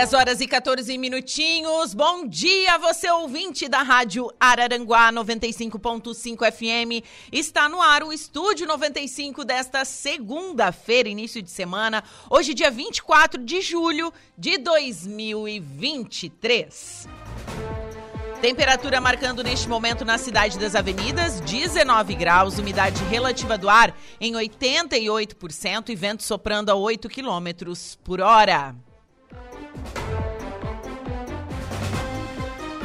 10 horas e 14 minutinhos. Bom dia, você ouvinte da Rádio Araranguá 95.5 FM. Está no ar o Estúdio 95 desta segunda-feira, início de semana. Hoje, dia 24 de julho de 2023. Temperatura marcando neste momento na cidade das avenidas, 19 graus, umidade relativa do ar em 88% e vento soprando a 8 quilômetros por hora.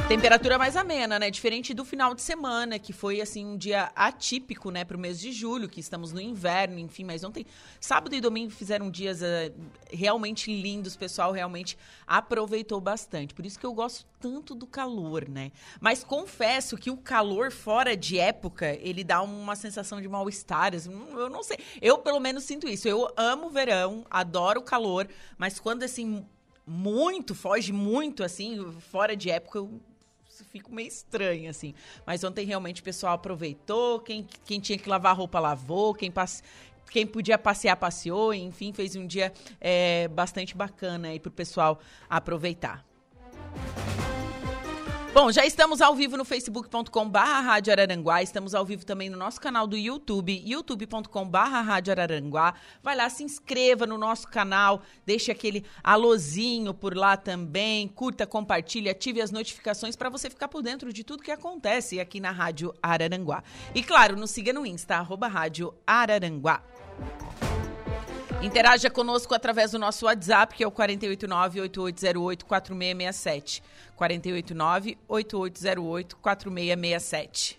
Temperatura mais amena, né? Diferente do final de semana, que foi assim um dia atípico, né, para o mês de julho, que estamos no inverno, enfim, mas ontem, sábado e domingo fizeram dias uh, realmente lindos, o pessoal realmente aproveitou bastante. Por isso que eu gosto tanto do calor, né? Mas confesso que o calor fora de época, ele dá uma sensação de mal-estar, assim, eu não sei. Eu pelo menos sinto isso. Eu amo verão, adoro o calor, mas quando assim muito, foge muito assim, fora de época, eu fico meio estranho, assim. Mas ontem realmente o pessoal aproveitou, quem, quem tinha que lavar roupa lavou, quem, passe, quem podia passear, passeou, enfim, fez um dia é, bastante bacana aí pro pessoal aproveitar. Bom, já estamos ao vivo no facebook.com barra Rádio Araranguá, estamos ao vivo também no nosso canal do YouTube, youtube.com barra Rádio Araranguá. Vai lá, se inscreva no nosso canal, deixe aquele alôzinho por lá também, curta, compartilhe, ative as notificações para você ficar por dentro de tudo que acontece aqui na Rádio Araranguá. E claro, nos siga no Insta, arroba Rádio Araranguá. Interaja conosco através do nosso WhatsApp, que é o 489-8808-4667. 489-8808-4667.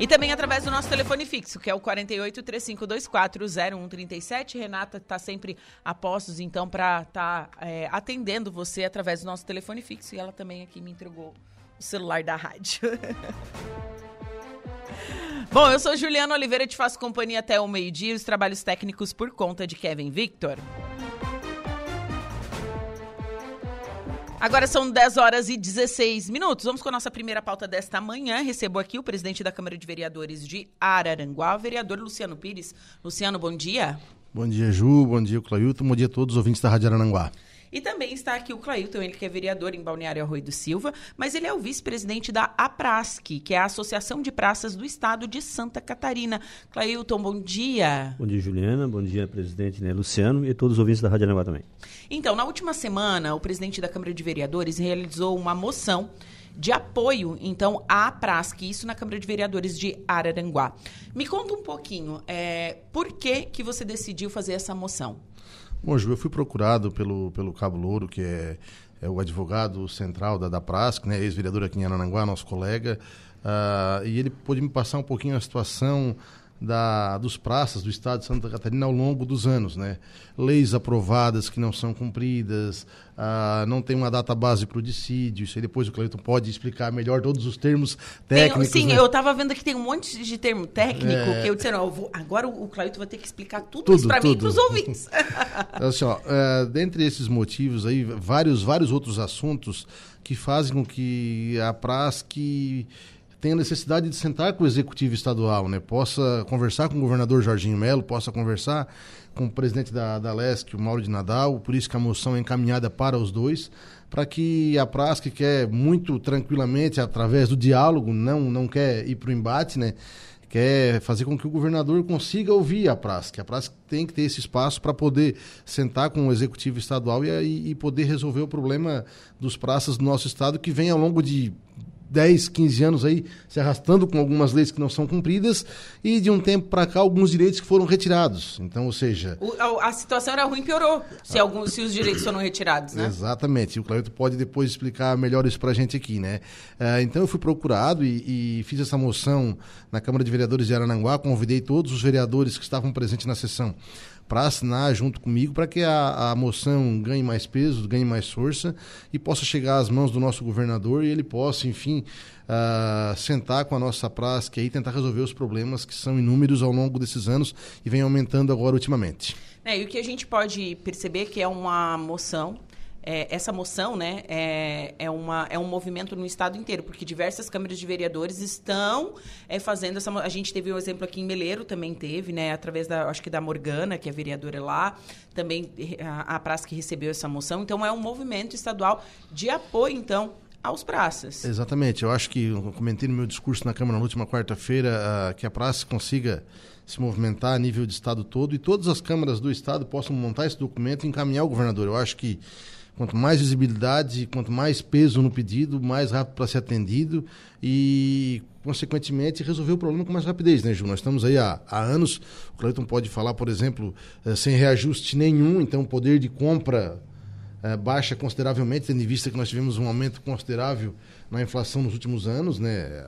E também através do nosso telefone fixo, que é o 48 3524 0137. Renata está sempre a postos, então, para estar tá, é, atendendo você através do nosso telefone fixo. E ela também aqui me entregou o celular da rádio. Bom, eu sou Juliana Oliveira, te faço companhia até o meio-dia, os trabalhos técnicos por conta de Kevin Victor. Agora são 10 horas e 16 minutos. Vamos com a nossa primeira pauta desta manhã. Recebo aqui o presidente da Câmara de Vereadores de Araranguá, o vereador Luciano Pires. Luciano, bom dia. Bom dia, Ju. Bom dia, Clailton. Bom dia a todos os ouvintes da Rádio Araranguá. E também está aqui o Clailton, ele que é vereador em Balneário Arroio do Silva, mas ele é o vice-presidente da APRASC, que é a Associação de Praças do Estado de Santa Catarina. Clailton, bom dia. Bom dia, Juliana. Bom dia, presidente né, Luciano e todos os ouvintes da Rádio Aranaguá também. Então, na última semana, o presidente da Câmara de Vereadores realizou uma moção de apoio, então, à PRASC, isso na Câmara de Vereadores de Araranguá. Me conta um pouquinho, é, por que, que você decidiu fazer essa moção? Bom, Ju, eu fui procurado pelo, pelo Cabo Louro, que é, é o advogado central da, da PRASC, né, ex-vereador aqui em Arananguá, nosso colega, uh, e ele pôde me passar um pouquinho a situação da, dos praças do estado de Santa Catarina ao longo dos anos, né? Leis aprovadas que não são cumpridas, ah, não tem uma data base para o dissídio, isso aí depois o Cleiton pode explicar melhor todos os termos técnicos. Tem, sim, né? eu estava vendo que tem um monte de termo técnico é... que eu disse, não, eu vou, agora o Cleiton vai ter que explicar tudo, tudo isso para mim e para os ouvintes. Assim, ó, é, dentre esses motivos aí, vários, vários outros assuntos que fazem com que a que tenha necessidade de sentar com o executivo estadual, né? Possa conversar com o governador Jorginho Melo, possa conversar com o presidente da, da LESC, o Mauro de Nadal, por isso que a moção é encaminhada para os dois, para que a PRASC quer muito tranquilamente, através do diálogo, não, não quer ir para o embate, né? quer fazer com que o governador consiga ouvir a PRASC. A PRASC tem que ter esse espaço para poder sentar com o executivo estadual e, e, poder resolver o problema dos praças do nosso estado, que vem ao longo de 10, 15 anos aí se arrastando com algumas leis que não são cumpridas e de um tempo para cá alguns direitos que foram retirados. Então, ou seja... O, a, a, situação era ruim e piorou se, ah, alguns, se os direitos foram retirados, né? Exatamente. O Claudio pode depois explicar melhor isso para a gente aqui, né? Uh, então, eu fui procurado e, e, fiz essa moção na Câmara de Vereadores de Arananguá, convidei todos os vereadores que estavam presentes na sessão para assinar junto comigo para que a, a moção ganhe mais peso, ganhe mais força e possa chegar às mãos do nosso governador e ele possa, enfim, uh, sentar com a nossa praça e tentar resolver os problemas que são inúmeros ao longo desses anos e vem aumentando agora ultimamente. É, e o que a gente pode perceber que é uma moção é, essa moção né, é, é, uma, é um movimento no estado inteiro, porque diversas câmaras de vereadores estão é, fazendo essa. A gente teve um exemplo aqui em Meleiro, também teve, né, através da, acho que da Morgana, que é vereadora lá, também a, a praça que recebeu essa moção. Então, é um movimento estadual de apoio, então, aos praças. Exatamente. Eu acho que eu comentei no meu discurso na Câmara na última quarta-feira uh, que a praça consiga se movimentar a nível de estado todo e todas as câmaras do estado possam montar esse documento e encaminhar ao governador. Eu acho que Quanto mais visibilidade, quanto mais peso no pedido, mais rápido para ser atendido e, consequentemente, resolver o problema com mais rapidez, né, Ju? Nós estamos aí há, há anos, o Cleiton pode falar, por exemplo, eh, sem reajuste nenhum, então o poder de compra eh, baixa consideravelmente, tendo em vista que nós tivemos um aumento considerável na inflação nos últimos anos, né?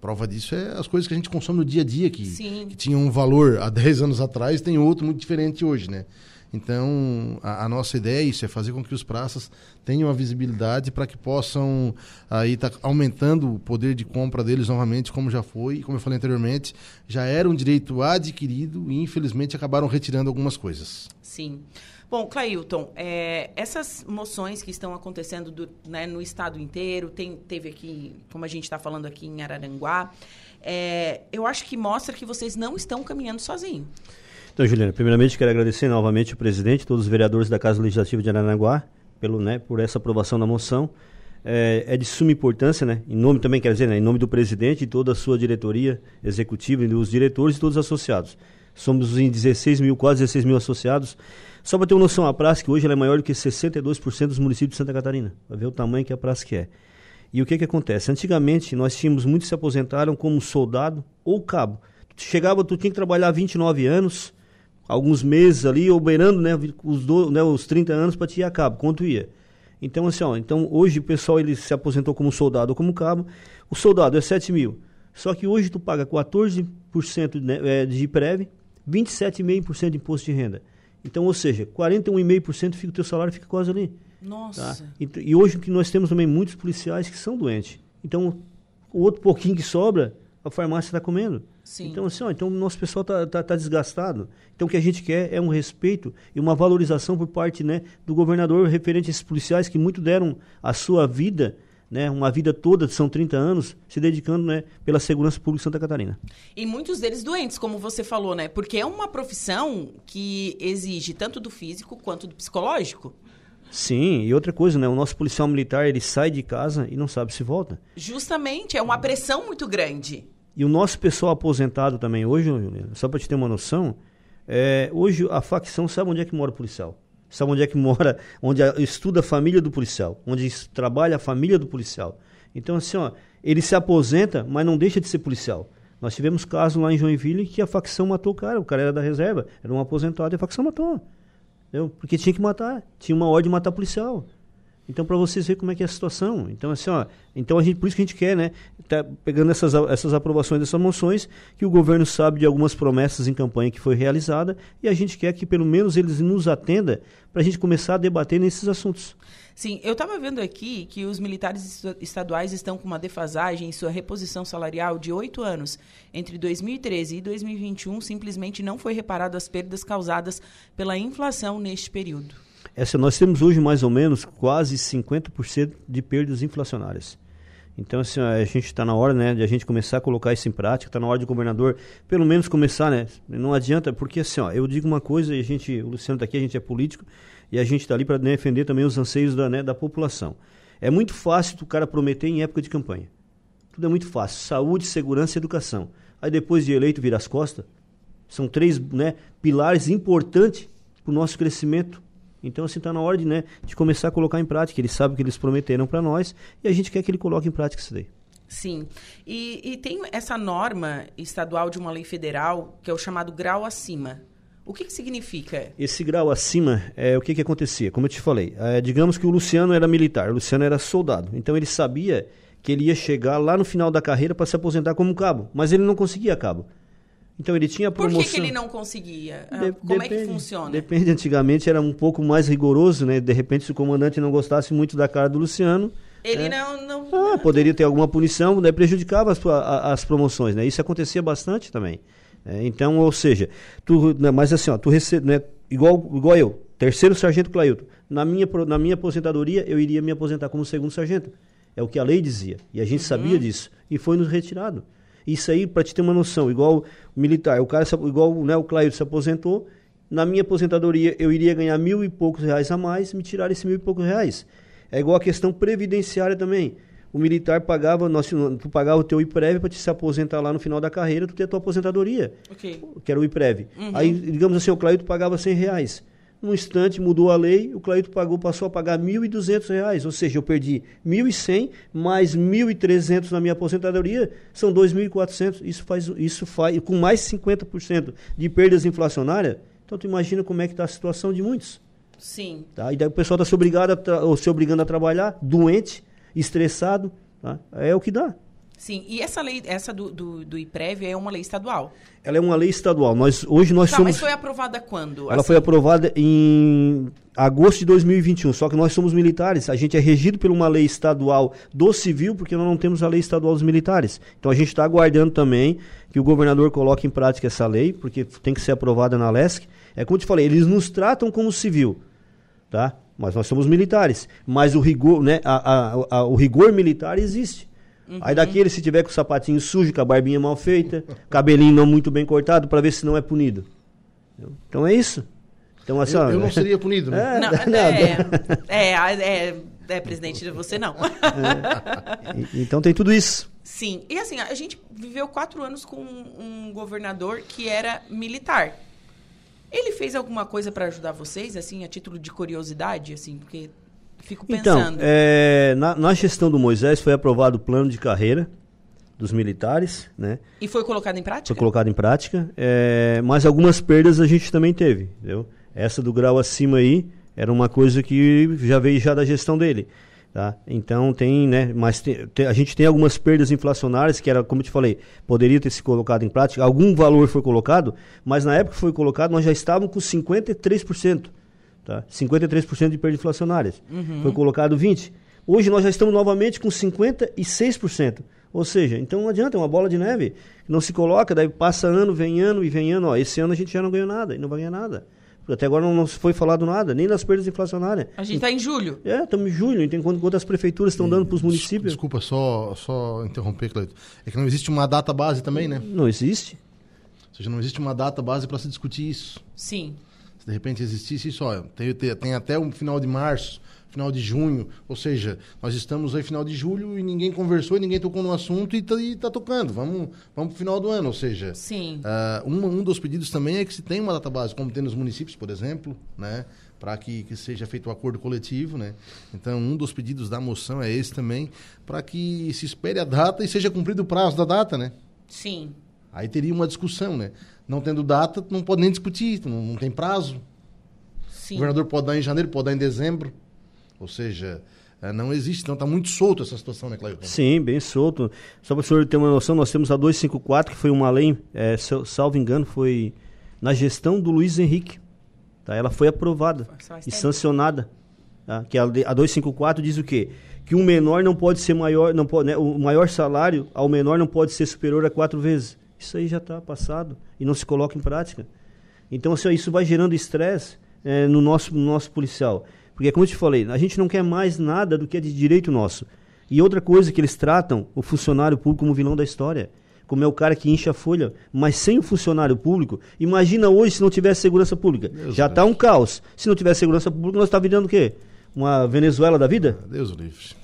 Prova disso é as coisas que a gente consome no dia a dia, que, que tinham um valor há 10 anos atrás, tem outro muito diferente hoje, né? Então, a, a, nossa ideia é isso, é fazer com que os praças tenham a visibilidade para que possam aí estar tá aumentando o poder de compra deles novamente, como já foi, como eu falei anteriormente, já era um direito adquirido e infelizmente acabaram retirando algumas coisas. Sim. Bom, Clailton, é, essas moções que estão acontecendo do, né, no estado inteiro, tem, teve aqui, como a gente está falando aqui em Araranguá, é, eu acho que mostra que vocês não estão caminhando sozinhos. Então, Juliana, primeiramente quero agradecer novamente o presidente, todos os vereadores da Casa Legislativa de Aranaguá, pelo, né, por essa aprovação da moção. É, é, de suma importância, né? Em nome também, quer dizer, né, em nome do presidente e toda a sua diretoria executiva, dos diretores e todos os associados. Somos em 16 mil, quase 16 mil associados. Só para ter uma noção, a praça que hoje é maior do que 62% dos municípios de Santa Catarina. Vai ver o tamanho que a praça que é. E o que que acontece? Antigamente, nós tínhamos, muitos se aposentaram como soldado ou cabo. Tu chegava, tu tinha que trabalhar 29 anos, alguns meses ali, ou beirando né, os, do, né, os 30 anos para te ir a cabo, quanto ia. Então, assim, ó, então hoje o pessoal ele se aposentou como soldado ou como cabo. O soldado é 7 mil. Só que hoje tu paga 14% né, é, de prévio, 27,5% de imposto de renda. Então, ou seja, 41,5% fica o teu salário fica quase ali. Nossa. Tá? E, e hoje que nós temos também muitos policiais que são doentes. Então, o outro pouquinho que sobra, a farmácia está comendo. Sim. Então, assim, ó, então o nosso pessoal está tá, tá desgastado. Então, o que a gente quer é um respeito e uma valorização por parte né, do governador referente a esses policiais que muito deram a sua vida, né, uma vida toda, são 30 anos, se dedicando né, pela segurança pública de Santa Catarina. E muitos deles doentes, como você falou, né? Porque é uma profissão que exige tanto do físico quanto do psicológico. Sim, e outra coisa, né? O nosso policial militar, ele sai de casa e não sabe se volta. Justamente, é uma pressão muito grande. E o nosso pessoal aposentado também hoje, Juliana, só para te ter uma noção, é, hoje a facção sabe onde é que mora o policial. Sabe onde é que mora, onde estuda a família do policial, onde trabalha a família do policial. Então, assim, ó, ele se aposenta, mas não deixa de ser policial. Nós tivemos caso lá em Joinville que a facção matou o cara, o cara era da reserva, era um aposentado e a facção matou. Entendeu? Porque tinha que matar, tinha uma ordem de matar policial. Então, para vocês verem como é que é a situação. Então, assim, ó, então a gente, por isso que a gente quer, né? Tá pegando essas, essas aprovações dessas moções, que o governo sabe de algumas promessas em campanha que foi realizada, e a gente quer que pelo menos eles nos atenda para a gente começar a debater nesses assuntos. Sim, eu estava vendo aqui que os militares estaduais estão com uma defasagem em sua reposição salarial de oito anos. Entre 2013 e 2021, simplesmente não foi reparado as perdas causadas pela inflação neste período. Essa, nós temos hoje mais ou menos quase 50% de perdas inflacionárias. Então, assim, a gente está na hora né, de a gente começar a colocar isso em prática, está na hora de governador, pelo menos começar, né? Não adianta, porque assim, ó, eu digo uma coisa a gente, o Luciano está aqui, a gente é político e a gente está ali para defender também os anseios da, né, da população. É muito fácil o cara prometer em época de campanha. Tudo é muito fácil. Saúde, segurança e educação. Aí depois de eleito vira as costas. São três né, pilares importantes para o nosso crescimento então, assim, está na hora de, né, de começar a colocar em prática. Ele sabe o que eles prometeram para nós e a gente quer que ele coloque em prática isso daí. Sim. E, e, tem essa norma estadual de uma lei federal, que é o chamado grau acima. O que, que significa? Esse grau acima, é o que, que acontecia? Como eu te falei, é, digamos que o Luciano era militar, o Luciano era soldado. Então ele sabia que ele ia chegar lá no final da carreira para se aposentar como cabo, mas ele não conseguia cabo. Então ele tinha promoção. Por que, que ele não conseguia? Ah, de Como depende, é que funciona? Depende, antigamente era um pouco mais rigoroso, né? De repente, se o comandante não gostasse muito da cara do Luciano. Ele é, não. não... Ah, poderia ter alguma punição, né? prejudicava as, as promoções, né? Isso acontecia bastante também. É, então, ou seja, tu, né, mas assim, ó, tu recebe, né, igual, igual eu, terceiro sargento Clailton. Na minha, na minha aposentadoria, eu iria me aposentar como segundo sargento. É o que a lei dizia. E a gente uhum. sabia disso. E foi nos retirado. Isso aí, para te ter uma noção, igual o militar, o cara, igual né, o Clair se aposentou, na minha aposentadoria eu iria ganhar mil e poucos reais a mais, me tirar esses mil e poucos reais. É igual a questão previdenciária também. O militar pagava, nós, tu pagava o teu IPREV para te se aposentar lá no final da carreira, tu ter a tua aposentadoria. Okay. Que era o IPREV. Uhum. Aí, digamos assim, o Clair pagava 100 reais. Num instante mudou a lei, o Claito pagou, passou a pagar R$ 1.200, ou seja, eu perdi R$ 1.100 mais R$ 1.300 na minha aposentadoria, são R$ 2.400. Isso faz, isso faz, com mais 50% de perdas inflacionárias, então tu imagina como é que está a situação de muitos. Sim. Tá? E daí o pessoal está se, obrigado ou se obrigando a trabalhar, doente, estressado, tá? é o que dá. Sim, e essa lei, essa do, do, do IPREV é uma lei estadual? Ela é uma lei estadual. Nós, hoje nós tá, somos... mas foi aprovada quando? Ela assim? foi aprovada em agosto de 2021, só que nós somos militares. A gente é regido por uma lei estadual do civil, porque nós não temos a lei estadual dos militares. Então a gente está aguardando também que o governador coloque em prática essa lei, porque tem que ser aprovada na LESC. É como eu te falei, eles nos tratam como civil, tá? Mas nós somos militares. Mas o rigor, né, a, a, a, o rigor militar existe. Uhum. Aí daqui ele se tiver com o sapatinho sujo, com a barbinha mal feita, cabelinho não muito bem cortado, para ver se não é punido. Então é isso. Então, assim, eu, ó, eu não seria punido, né? É, não, é, é, é, é, presidente, você não. É. Então tem tudo isso. Sim. E assim, a gente viveu quatro anos com um governador que era militar. Ele fez alguma coisa para ajudar vocês, assim, a título de curiosidade, assim, porque Fico então, pensando. Então, é, na, na gestão do Moisés foi aprovado o plano de carreira dos militares, né? E foi colocado em prática? Foi colocado em prática, é, mas algumas perdas a gente também teve, entendeu? Essa do grau acima aí era uma coisa que já veio já da gestão dele, tá? Então tem, né? Mas tem, tem, a gente tem algumas perdas inflacionárias que era, como eu te falei, poderia ter se colocado em prática. Algum valor foi colocado, mas na época que foi colocado nós já estávamos com 53%. Tá? 53% de perdas inflacionárias. Uhum. Foi colocado 20%. Hoje nós já estamos novamente com 56%. Ou seja, então não adianta, é uma bola de neve. Não se coloca, daí passa ano, vem ano e vem ano. Ó, esse ano a gente já não ganhou nada e não vai ganhar nada. Até agora não, não foi falado nada, nem das perdas inflacionárias. A gente está em julho. É, estamos em julho. Então, quanto, quantas prefeituras estão dando para os municípios? Desculpa, só, só interromper, Cleiton. É que não existe uma data base também, né? Não existe. Ou seja, não existe uma data base para se discutir isso. Sim de repente existisse isso, ó, tem, tem até o final de março, final de junho, ou seja, nós estamos aí final de julho e ninguém conversou, e ninguém tocou no assunto e está tá tocando, vamos, vamos pro final do ano, ou seja, Sim. Uh, um, um dos pedidos também é que se tenha uma data base, como tem nos municípios, por exemplo, né, para que, que seja feito o um acordo coletivo, né? Então, um dos pedidos da moção é esse também, para que se espere a data e seja cumprido o prazo da data, né? Sim. Aí teria uma discussão, né? Não tendo data, não pode nem discutir, não, não tem prazo. Sim. O governador pode dar em janeiro, pode dar em dezembro. Ou seja, é, não existe, então está muito solto essa situação, né, Cláudio? Sim, bem solto. Só para o senhor ter uma noção, nós temos a 254, que foi uma lei, é, salvo engano, foi na gestão do Luiz Henrique. Tá? Ela foi aprovada e sancionada. Tá? Que a, a 254 diz o quê? Que um menor não pode ser maior, não pode, né, o maior salário ao menor não pode ser superior a quatro vezes. Isso aí já está passado e não se coloca em prática. Então, assim, isso vai gerando estresse é, no, nosso, no nosso policial. Porque, como eu te falei, a gente não quer mais nada do que é de direito nosso. E outra coisa que eles tratam o funcionário público como vilão da história. Como é o cara que enche a folha, mas sem o funcionário público. Imagina hoje se não tivesse segurança pública. Deus Já está um caos. Se não tivesse segurança pública, nós está virando o quê? Uma Venezuela da vida? Deus livre.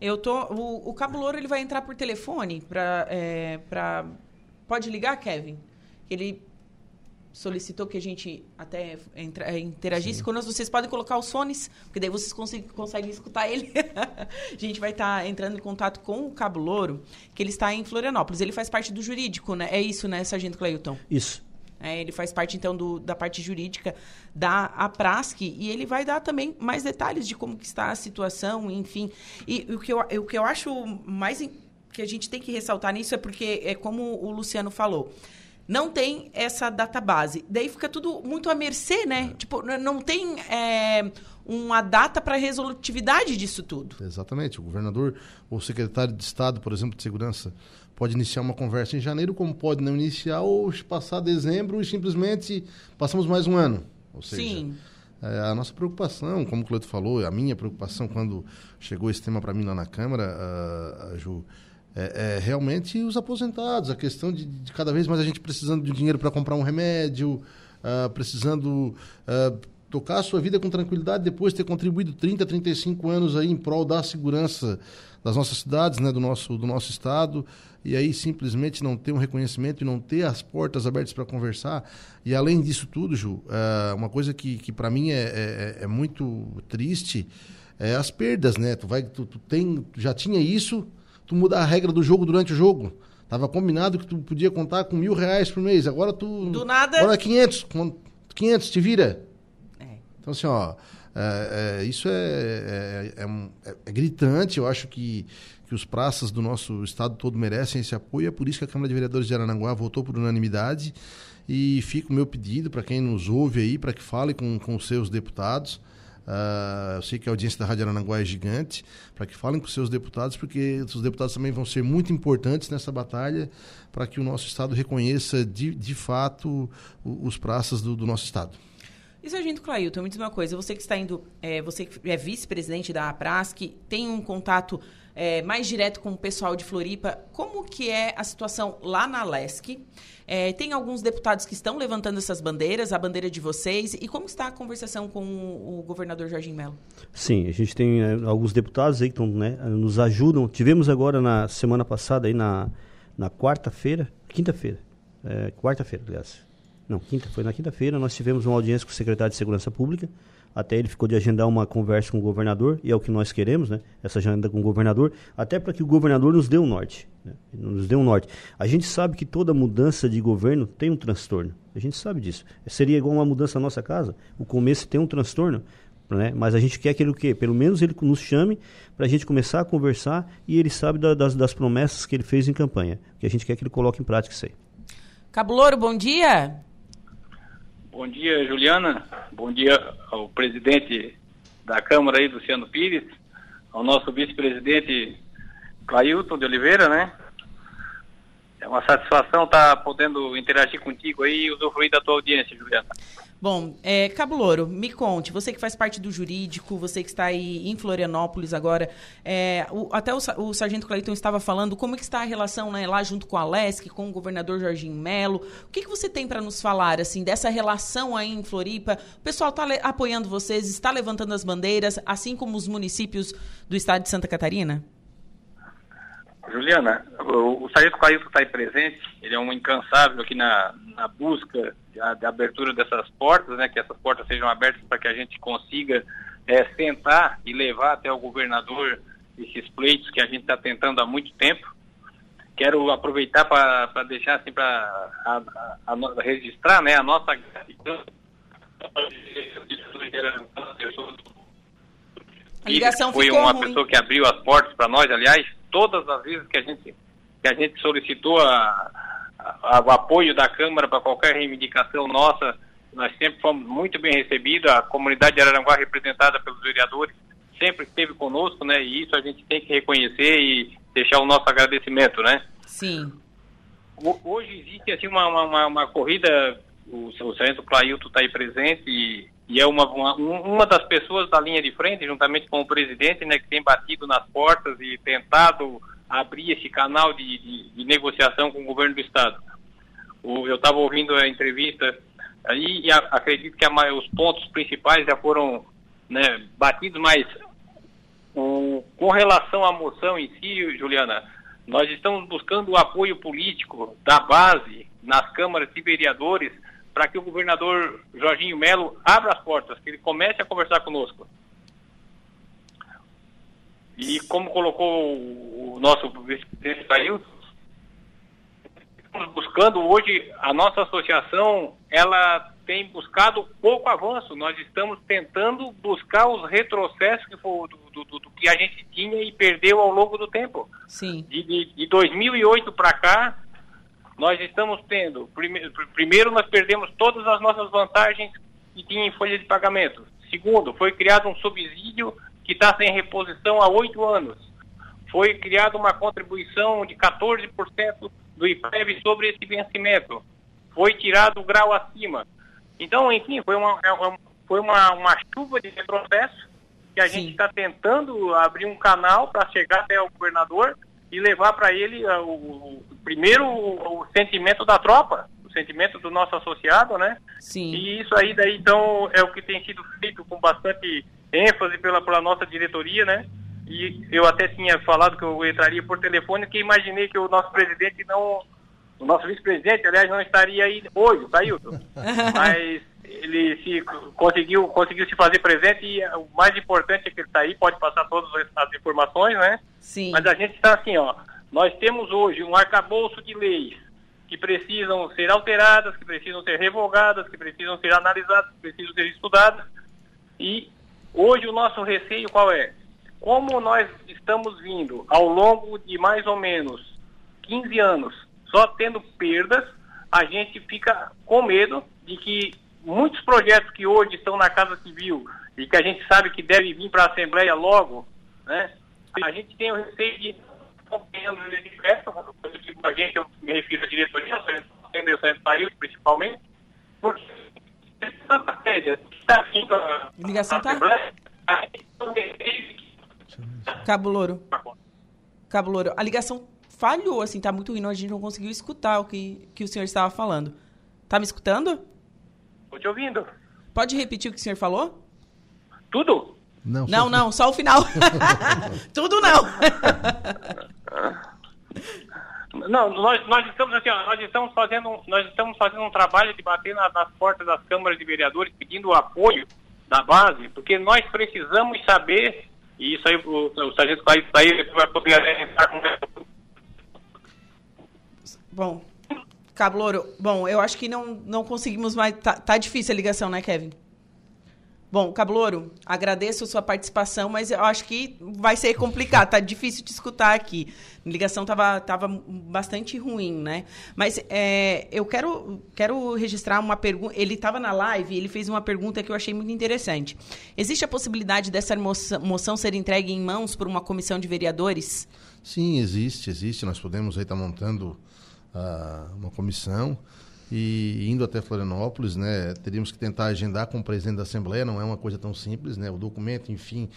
Eu tô. O, o Cabo Louro ele vai entrar por telefone para é, Pode ligar, Kevin? Ele solicitou que a gente até é, interagisse Sim. conosco. Vocês podem colocar os fones, porque daí vocês conseguem, conseguem escutar ele. a gente vai estar tá entrando em contato com o Cabo Louro, que ele está em Florianópolis. Ele faz parte do jurídico, né? É isso, né, Sargento Cleilton? Isso. É, ele faz parte, então, do, da parte jurídica da APRASC e ele vai dar também mais detalhes de como está a situação, enfim. E, e o, que eu, o que eu acho mais que a gente tem que ressaltar nisso é porque, é como o Luciano falou, não tem essa database. Daí fica tudo muito à mercê, né? Tipo, não tem é, uma data para resolutividade disso tudo. Exatamente. O governador ou secretário de Estado, por exemplo, de Segurança, pode iniciar uma conversa em janeiro, como pode não iniciar ou passar dezembro e simplesmente passamos mais um ano. Ou seja, Sim. É, a nossa preocupação, como o Cleito falou, a minha preocupação quando chegou esse tema para mim lá na Câmara, a Ju, é, é, realmente os aposentados, a questão de, de, cada vez mais a gente precisando de dinheiro para comprar um remédio, uh, precisando uh, tocar a sua vida com tranquilidade depois de ter contribuído 30, 35 anos aí em prol da segurança das nossas cidades, né, do nosso, do nosso estado, e aí simplesmente não ter um reconhecimento e não ter as portas abertas para conversar. E além disso tudo, Ju, uh, uma coisa que, que para mim é, é, é, muito triste é as perdas, né? Tu vai, tu, tu tem, tu já tinha isso, tu muda a regra do jogo durante o jogo. Tava combinado que tu podia contar com mil reais por mês. Agora tu. Do nada. Agora 500. 500, te vira. É. Então, assim, ó. É, é, isso é, é, é, é, gritante. Eu acho que, que os praças do nosso estado todo merecem esse apoio. É por isso que a Câmara de Vereadores de Aranaguá votou por unanimidade. E fica o meu pedido para quem nos ouve aí, para que fale com, com os seus deputados. Uh, eu sei que a audiência da Rádio Aranaguá é gigante, para que falem com seus deputados, porque os deputados também vão ser muito importantes nessa batalha para que o nosso Estado reconheça de, de fato os praças do, do nosso Estado. E Sargento Clailton, me diz uma coisa, você que está indo, é, você que é vice-presidente da APRAS, que tem um contato é, mais direto com o pessoal de Floripa, como que é a situação lá na LESC? É, tem alguns deputados que estão levantando essas bandeiras, a bandeira de vocês. E como está a conversação com o, governador Jorginho Melo? Sim, a gente tem é, alguns deputados aí que tão, né, nos ajudam. Tivemos agora na semana passada, aí na, na quarta-feira, quinta-feira, é, quarta-feira, aliás. Não, quinta, foi na quinta-feira, nós tivemos uma audiência com o secretário de Segurança Pública até ele ficou de agendar uma conversa com o governador, e é o que nós queremos, né? Essa agenda com o governador, até para que o governador nos dê um norte. Né? Nos dê um norte. A gente sabe que toda mudança de governo tem um transtorno. A gente sabe disso. Seria igual uma mudança na nossa casa. O começo tem um transtorno, né? Mas a gente quer que ele o quê? Pelo menos ele nos chame para a gente começar a conversar e ele sabe da, das, das promessas que ele fez em campanha. Que a gente quer que ele coloque em prática isso aí. Cabulouro, bom dia. Bom dia, Juliana. Bom dia ao presidente da Câmara aí, Luciano Pires, ao nosso vice-presidente Clailton de Oliveira, né? É uma satisfação estar podendo interagir contigo aí e usufruir da tua audiência, Juliana. Bom, é, Cabo Louro, me conte, você que faz parte do jurídico, você que está aí em Florianópolis agora, é, o, até o, o Sargento Cleiton estava falando, como é que está a relação né, lá junto com a LESC, com o governador Jorginho Melo, o que, que você tem para nos falar, assim, dessa relação aí em Floripa? O pessoal está apoiando vocês, está levantando as bandeiras, assim como os municípios do estado de Santa Catarina? Juliana, o, o Sargento Cleiton está aí presente, ele é um incansável aqui na, na busca de abertura dessas portas, né, que essas portas sejam abertas para que a gente consiga é, sentar e levar até o governador esses pleitos que a gente está tentando há muito tempo. Quero aproveitar para deixar assim para registrar né, a nossa gratidão. A ligação foi uma ruim. pessoa que abriu as portas para nós, aliás, todas as vezes que a gente que a gente solicitou a, o apoio da Câmara para qualquer reivindicação nossa, nós sempre fomos muito bem recebidos, a comunidade de Araranguá representada pelos vereadores sempre esteve conosco, né? E isso a gente tem que reconhecer e deixar o nosso agradecimento, né? Sim. Hoje existe assim uma, uma, uma corrida, o, o Sargento Clailton está aí presente e, e é uma, uma, uma das pessoas da linha de frente, juntamente com o presidente, né, que tem batido nas portas e tentado abrir esse canal de, de, de negociação com o governo do Estado. O, eu estava ouvindo a entrevista aí e a, acredito que a, os pontos principais já foram né, batidos, mas o, com relação à moção em si, Juliana, nós estamos buscando o apoio político da base nas câmaras de vereadores para que o governador Jorginho Melo abra as portas, que ele comece a conversar conosco. E como colocou o nosso vice-presidente Ailton, estamos buscando hoje, a nossa associação, ela tem buscado pouco avanço. Nós estamos tentando buscar os retrocessos que, for, do, do, do, que a gente tinha e perdeu ao longo do tempo. Sim. De, de, de 2008 para cá, nós estamos tendo, prime, primeiro nós perdemos todas as nossas vantagens que tinha em folha de pagamento. Segundo, foi criado um subsídio que está sem reposição há oito anos. Foi criada uma contribuição de 14% do IPEV sobre esse vencimento. Foi tirado o grau acima. Então, enfim, foi uma, é foi uma, uma chuva de retrocesso que a Sim. gente está tentando abrir um canal para chegar até o governador e levar para ele uh, o, o, primeiro o, o, sentimento da tropa, o sentimento do nosso associado, né? Sim. E isso aí daí então é o que tem sido feito com bastante ênfase pela, pela nossa diretoria, né? E eu até tinha falado que eu entraria por telefone, que imaginei que o nosso presidente não, o nosso vice-presidente, aliás, não estaria aí hoje, o Cailton. Mas ele se conseguiu, conseguiu se fazer presente e o mais importante é que ele está aí, pode passar todas as informações, né? Sim. Mas a gente está assim, ó, nós temos hoje um arcabouço de leis que precisam ser alteradas, que precisam ser revogadas, que precisam ser analisadas, que precisam ser estudadas. E hoje o nosso receio qual é? Como nós estamos vindo ao longo de mais ou menos 15 anos só tendo perdas, a gente fica com medo de que muitos projetos que hoje estão na Casa Civil e que a gente sabe que deve vir para a Assembleia logo, né? A gente tem o receio de diversas, a gente, eu me refiro à diretoria, o Centro País, principalmente, porque essa matéria está vindo a, Ligação tá? Cabo Louro. Cabo Louro. A ligação falhou, assim, tá muito ruim, a gente não conseguiu escutar o que, que o senhor estava falando. Tá me escutando? Estou te ouvindo. Pode repetir o que o senhor falou? Tudo? Não, não, não, só o final. Tudo não. Não, nós, nós estamos assim, ó, nós estamos fazendo, nós estamos fazendo um trabalho de bater nas, nas portas das câmaras de vereadores pedindo o apoio da base, porque nós precisamos saber, e isso aí o, o sargento vai, vai poder entrar com Bom, Cabo Louro, bom, eu acho que não, não conseguimos mais. Tá, tá difícil a ligação, né, Kevin? Bom, Cablouro, agradeço a sua participação, mas eu acho que vai ser complicado, tá difícil de escutar aqui. A ligação estava tava bastante ruim, né? Mas é, eu quero, quero registrar uma pergunta. Ele estava na live e ele fez uma pergunta que eu achei muito interessante. Existe a possibilidade dessa moção, moção ser entregue em mãos por uma comissão de vereadores? Sim, existe, existe. Nós podemos aí estar tá montando uh, uma comissão e indo até Florianópolis, né, teríamos que tentar agendar com o presidente da Assembleia, não é uma coisa tão simples, né, o documento, enfim,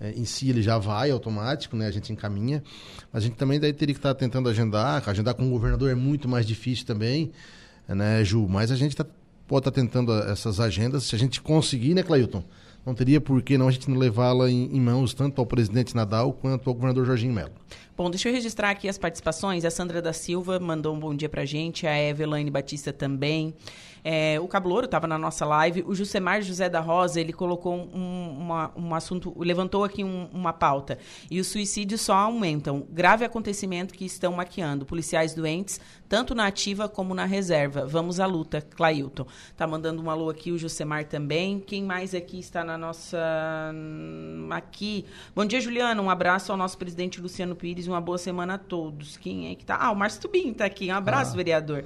é, em si ele já vai automático, né, a gente encaminha, mas a gente também daí teria que estar tentando agendar, agendar com o governador é muito mais difícil também, né, Ju, mas a gente tá, pode estar tá tentando essas agendas, se a gente conseguir, né, Clailton, não teria por que não a gente não levá-la em, em mãos tanto ao presidente Nadal quanto ao governador Jorginho Melo. Bom, deixa eu registrar aqui as participações. A Sandra da Silva mandou um bom dia pra gente, a Evelane Batista também. É, o Cablouro estava na nossa live. O Jusemar José da Rosa, ele colocou um, uma, um assunto, levantou aqui um, uma pauta. E os suicídios só aumentam. Grave acontecimento que estão maquiando. Policiais doentes, tanto na ativa como na reserva. Vamos à luta, Clailton. Tá mandando um alô aqui, o Jusemar também. Quem mais aqui está na nossa. Aqui. Bom dia, Juliana. Um abraço ao nosso presidente Luciano Pires. Uma boa semana a todos. Quem é que tá? Ah, o Márcio Tubim tá aqui. Um abraço, ah. vereador.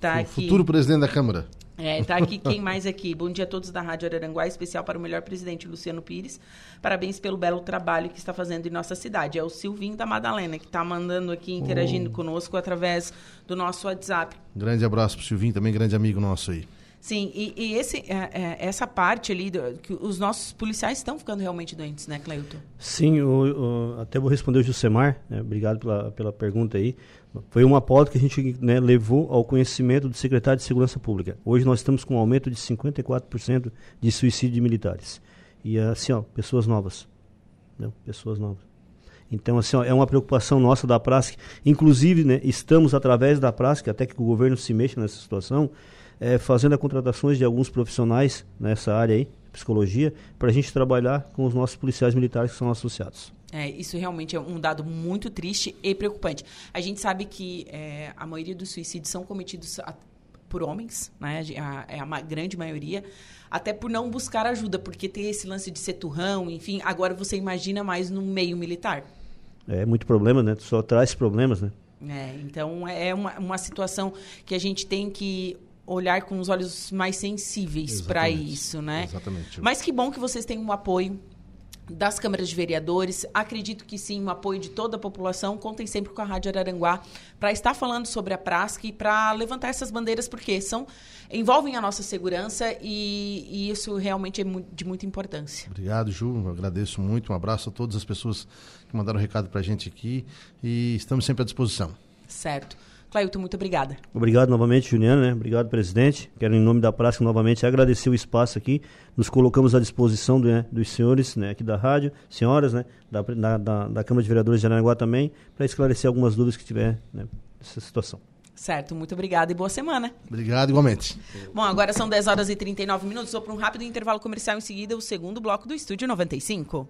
Tá o aqui. futuro presidente da Câmara. É, tá aqui quem mais aqui. Bom dia a todos da Rádio Araranguá, especial para o melhor presidente Luciano Pires. Parabéns pelo belo trabalho que está fazendo em nossa cidade. É o Silvinho da Madalena que está mandando aqui, interagindo oh. conosco através do nosso WhatsApp. Grande abraço para o Silvinho, também grande amigo nosso aí. Sim, e, e esse, é, é, essa parte ali, do, que os nossos policiais estão ficando realmente doentes, né, Cleuton? Sim, até vou responder o Jusemar, né, obrigado pela, pela pergunta aí. Foi uma pauta que a gente né, levou ao conhecimento do secretário de Segurança Pública. Hoje nós estamos com um aumento de 54% de suicídio de militares. E assim, ó, pessoas novas. Né, pessoas novas. Então, assim, ó, é uma preocupação nossa da praça. Inclusive, né, estamos, através da praça, até que o governo se mexa nessa situação, é, fazendo a contratações de alguns profissionais nessa área aí, psicologia, para a gente trabalhar com os nossos policiais militares que são associados. É, isso realmente é um dado muito triste e preocupante. A gente sabe que é, a maioria dos suicídios são cometidos a, por homens, né? A, é a grande maioria, até por não buscar ajuda, porque tem esse lance de ser turrão, enfim. Agora você imagina mais no meio militar. É muito problema, né? Só traz problemas, né? É, então é uma, uma situação que a gente tem que olhar com os olhos mais sensíveis para isso, né? Exatamente. Mas que bom que vocês têm um apoio das câmaras de vereadores. Acredito que sim, o apoio de toda a população. Contem sempre com a Rádio Araranguá para estar falando sobre a Prasc e para levantar essas bandeiras, porque são envolvem a nossa segurança e, e isso realmente é de muita importância. Obrigado, Ju. Eu agradeço muito. Um abraço a todas as pessoas que mandaram um recado para a gente aqui e estamos sempre à disposição. Certo. Clailton, muito obrigada. Obrigado novamente, Juliana, né? Obrigado, presidente. Quero, em nome da praça, novamente agradecer o espaço aqui. Nos colocamos à disposição do, né, dos senhores né, aqui da rádio, senhoras, né? Da, da, da Câmara de Vereadores de Aranaguá também, para esclarecer algumas dúvidas que tiver né, nessa situação. Certo, muito obrigada e boa semana. Obrigado, igualmente. Bom, agora são 10 horas e 39 minutos. Vou para um rápido intervalo comercial em seguida, o segundo bloco do Estúdio 95.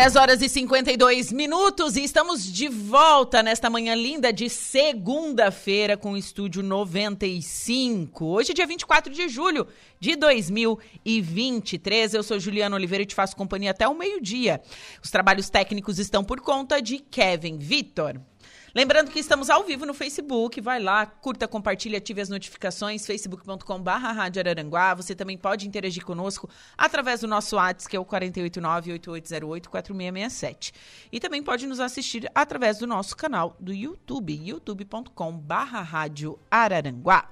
10 horas e 52 minutos e estamos de volta nesta manhã linda de segunda-feira com o Estúdio 95. Hoje, dia 24 de julho de 2023. Eu sou Juliana Oliveira e te faço companhia até o meio-dia. Os trabalhos técnicos estão por conta de Kevin Vitor. Lembrando que estamos ao vivo no Facebook, vai lá, curta, compartilha, ative as notificações, facebook.com.br Rádio Araranguá. Você também pode interagir conosco através do nosso WhatsApp, que é o 489-8808-4667. E também pode nos assistir através do nosso canal do YouTube, youtube.com.br Rádio Araranguá.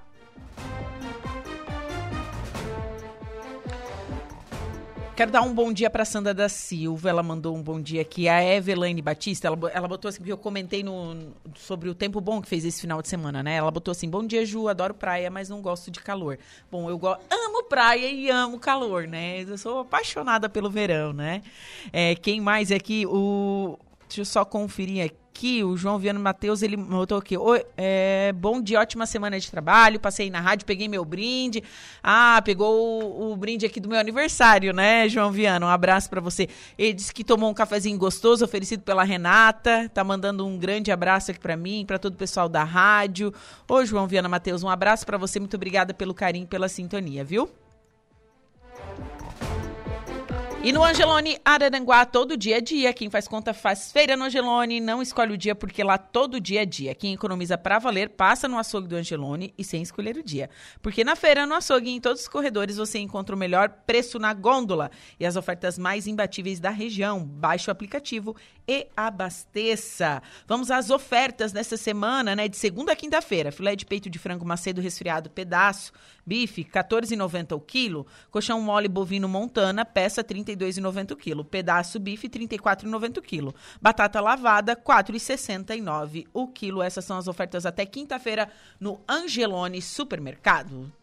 Quero dar um bom dia para Sandra da Silva. Ela mandou um bom dia aqui. A Eveline Batista, ela, ela botou assim, porque eu comentei no, sobre o tempo bom que fez esse final de semana, né? Ela botou assim: Bom dia, Ju. Adoro praia, mas não gosto de calor. Bom, eu go amo praia e amo calor, né? Eu sou apaixonada pelo verão, né? É, quem mais é aqui? O. Deixa eu só conferir aqui o João Viano Matheus, ele botou aqui. Oi, é, bom dia, ótima semana de trabalho. Passei na rádio, peguei meu brinde. Ah, pegou o, o brinde aqui do meu aniversário, né, João Viano? Um abraço para você. Ele disse que tomou um cafezinho gostoso, oferecido pela Renata. Tá mandando um grande abraço aqui para mim, para todo o pessoal da rádio. Ô, João Viana Matheus, um abraço para você. Muito obrigada pelo carinho, pela sintonia, viu? E no Angelone Araranguá, todo dia é dia. Quem faz conta faz feira no Angelone. Não escolhe o dia porque lá todo dia é dia. Quem economiza para valer, passa no açougue do Angelone e sem escolher o dia. Porque na feira, no açougue em todos os corredores você encontra o melhor preço na gôndola e as ofertas mais imbatíveis da região. Baixe o aplicativo e abasteça. Vamos às ofertas nessa semana, né? De segunda a quinta-feira. Filé de peito de frango macedo resfriado, pedaço. Bife, 14,90 o quilo. Colchão mole bovino montana, peça 32,90 o quilo. Pedaço bife, 34,90 o quilo. Batata lavada, 4,69 o quilo. Essas são as ofertas até quinta-feira no Angelone Supermercado.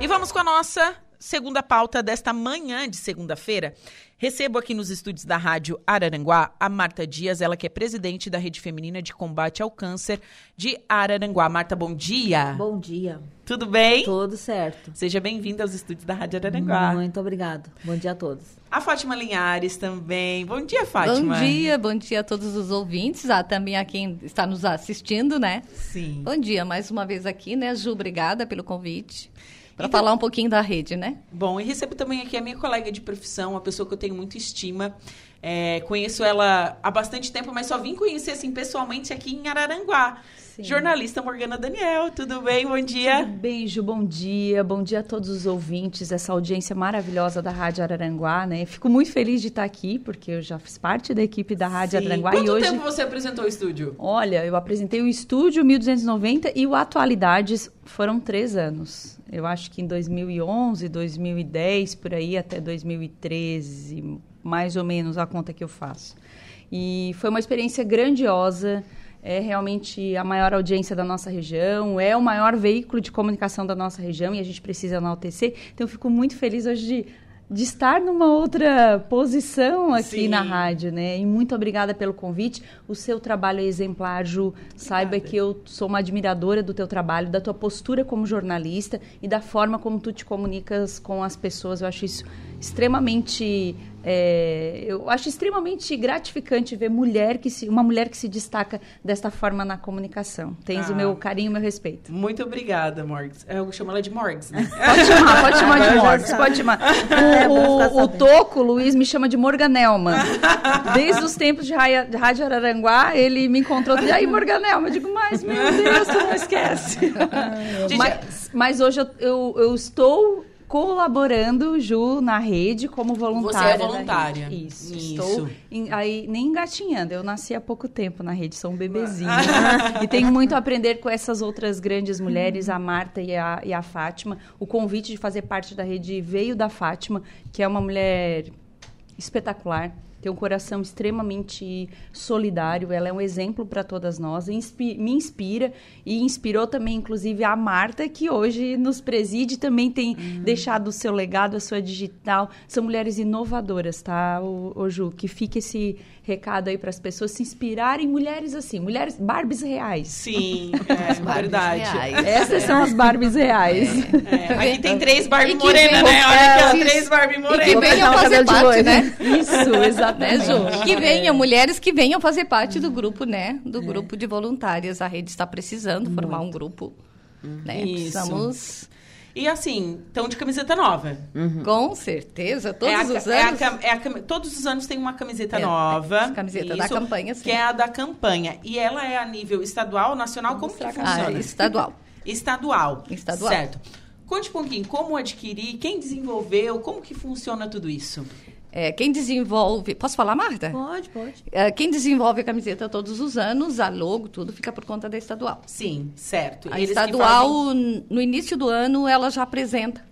E vamos com a nossa segunda pauta desta manhã de segunda-feira. Recebo aqui nos estúdios da Rádio Araranguá a Marta Dias, ela que é presidente da Rede Feminina de Combate ao Câncer de Araranguá. Marta, bom dia. Bom dia. Tudo bem? Tudo certo. Seja bem-vinda aos estúdios da Rádio Araranguá. Muito obrigado. Bom dia a todos. A Fátima Linhares também. Bom dia, Fátima. Bom dia, bom dia a todos os ouvintes, ah, também a quem está nos assistindo, né? Sim. Bom dia, mais uma vez aqui, né, Ju? Obrigada pelo convite para então, falar um pouquinho da rede, né? Bom, e recebo também aqui a minha colega de profissão, uma pessoa que eu tenho muito estima. É, conheço ela há bastante tempo, mas só vim conhecer assim pessoalmente aqui em Araranguá. Sim. Jornalista Morgana Daniel, tudo bem? Bom dia. Tudo bem, Ju, bom dia. Bom dia a todos os ouvintes, essa audiência maravilhosa da Rádio Araranguá, né? Fico muito feliz de estar aqui, porque eu já fiz parte da equipe da Rádio Sim. Araranguá. Quanto e hoje... tempo você apresentou o estúdio? Olha, eu apresentei o estúdio 1290 e o Atualidades foram três anos. Eu acho que em 2011, 2010, por aí, até 2013, mais ou menos a conta que eu faço. E foi uma experiência grandiosa, é realmente a maior audiência da nossa região, é o maior veículo de comunicação da nossa região e a gente precisa enaltecer. Então, eu fico muito feliz hoje de de estar numa outra posição aqui Sim. na rádio, né? E muito obrigada pelo convite. O seu trabalho é exemplar, Ju. Saiba que eu sou uma admiradora do teu trabalho, da tua postura como jornalista e da forma como tu te comunicas com as pessoas. Eu acho isso extremamente é, eu acho extremamente gratificante ver mulher que se, uma mulher que se destaca desta forma na comunicação. Tens Ah. o meu carinho e o meu respeito. Muito obrigada, Morgs. Eu chamo ela de Morgs, né? Pode chamar, pode chamar de Agora Morgs, pode chamar. É, O, o, o. Toco, Luiz, me chama de Morganelma. Desde os tempos de Rádio Araranguá, ele me encontrou. E aí, Morganelma? Eu digo, mas, meu Deus, tu não esquece. mas, mas hoje eu, eu, eu estou colaborando, Ju, na rede como voluntária. Você é voluntária. Isso, Isso. estou em- aí nem engatinhando. Eu nasci há pouco tempo na rede, sou um bebezinho. e tenho muito a aprender com essas outras grandes mulheres, a Marta e a, e a Fátima. O convite de fazer parte da rede veio da Fátima, que é uma mulher espetacular. Tem um coração extremamente solidário. Ela é um exemplo para todas nós. inspi- me inspira e inspirou também, inclusive, a Marta, que hoje nos preside e também tem deixado o seu legado, a sua digital. São mulheres inovadoras, tá, o, o Ju? Que fique esse recado aí para as pessoas se inspirarem. Mulheres assim, mulheres Barbies reais. Sim, é verdade. Reais. Essas são as Barbies reais. É, aqui tem três Barbie E que Morena, né? Olha aqui, É, três Barbie E que Morena. venham cortar o fazer parte, né? Isso, Né, exatamente. Ju? Que venham, mulheres que venham fazer parte do grupo, né? Do grupo de voluntárias. A rede está precisando formar um grupo. Né? Isso. Precisamos, E assim, estão de camiseta nova. com certeza, todos é a, os ca- é a anos. é a todos os anos tem uma camiseta É, nova. camiseta da campanha, sim. Que é a da campanha. E ela é a nível estadual, nacional, como que Ah, funciona? estadual. Estadual. Estadual. Certo. Conte um pouquinho como adquirir, quem desenvolveu, como que funciona tudo isso. É, quem desenvolve. Posso falar, Marta? Pode, pode. É, quem desenvolve a camiseta todos os anos, a logo, tudo fica por conta da estadual. Sim, certo. A Eles estadual, fazem- no início do ano, ela já apresenta.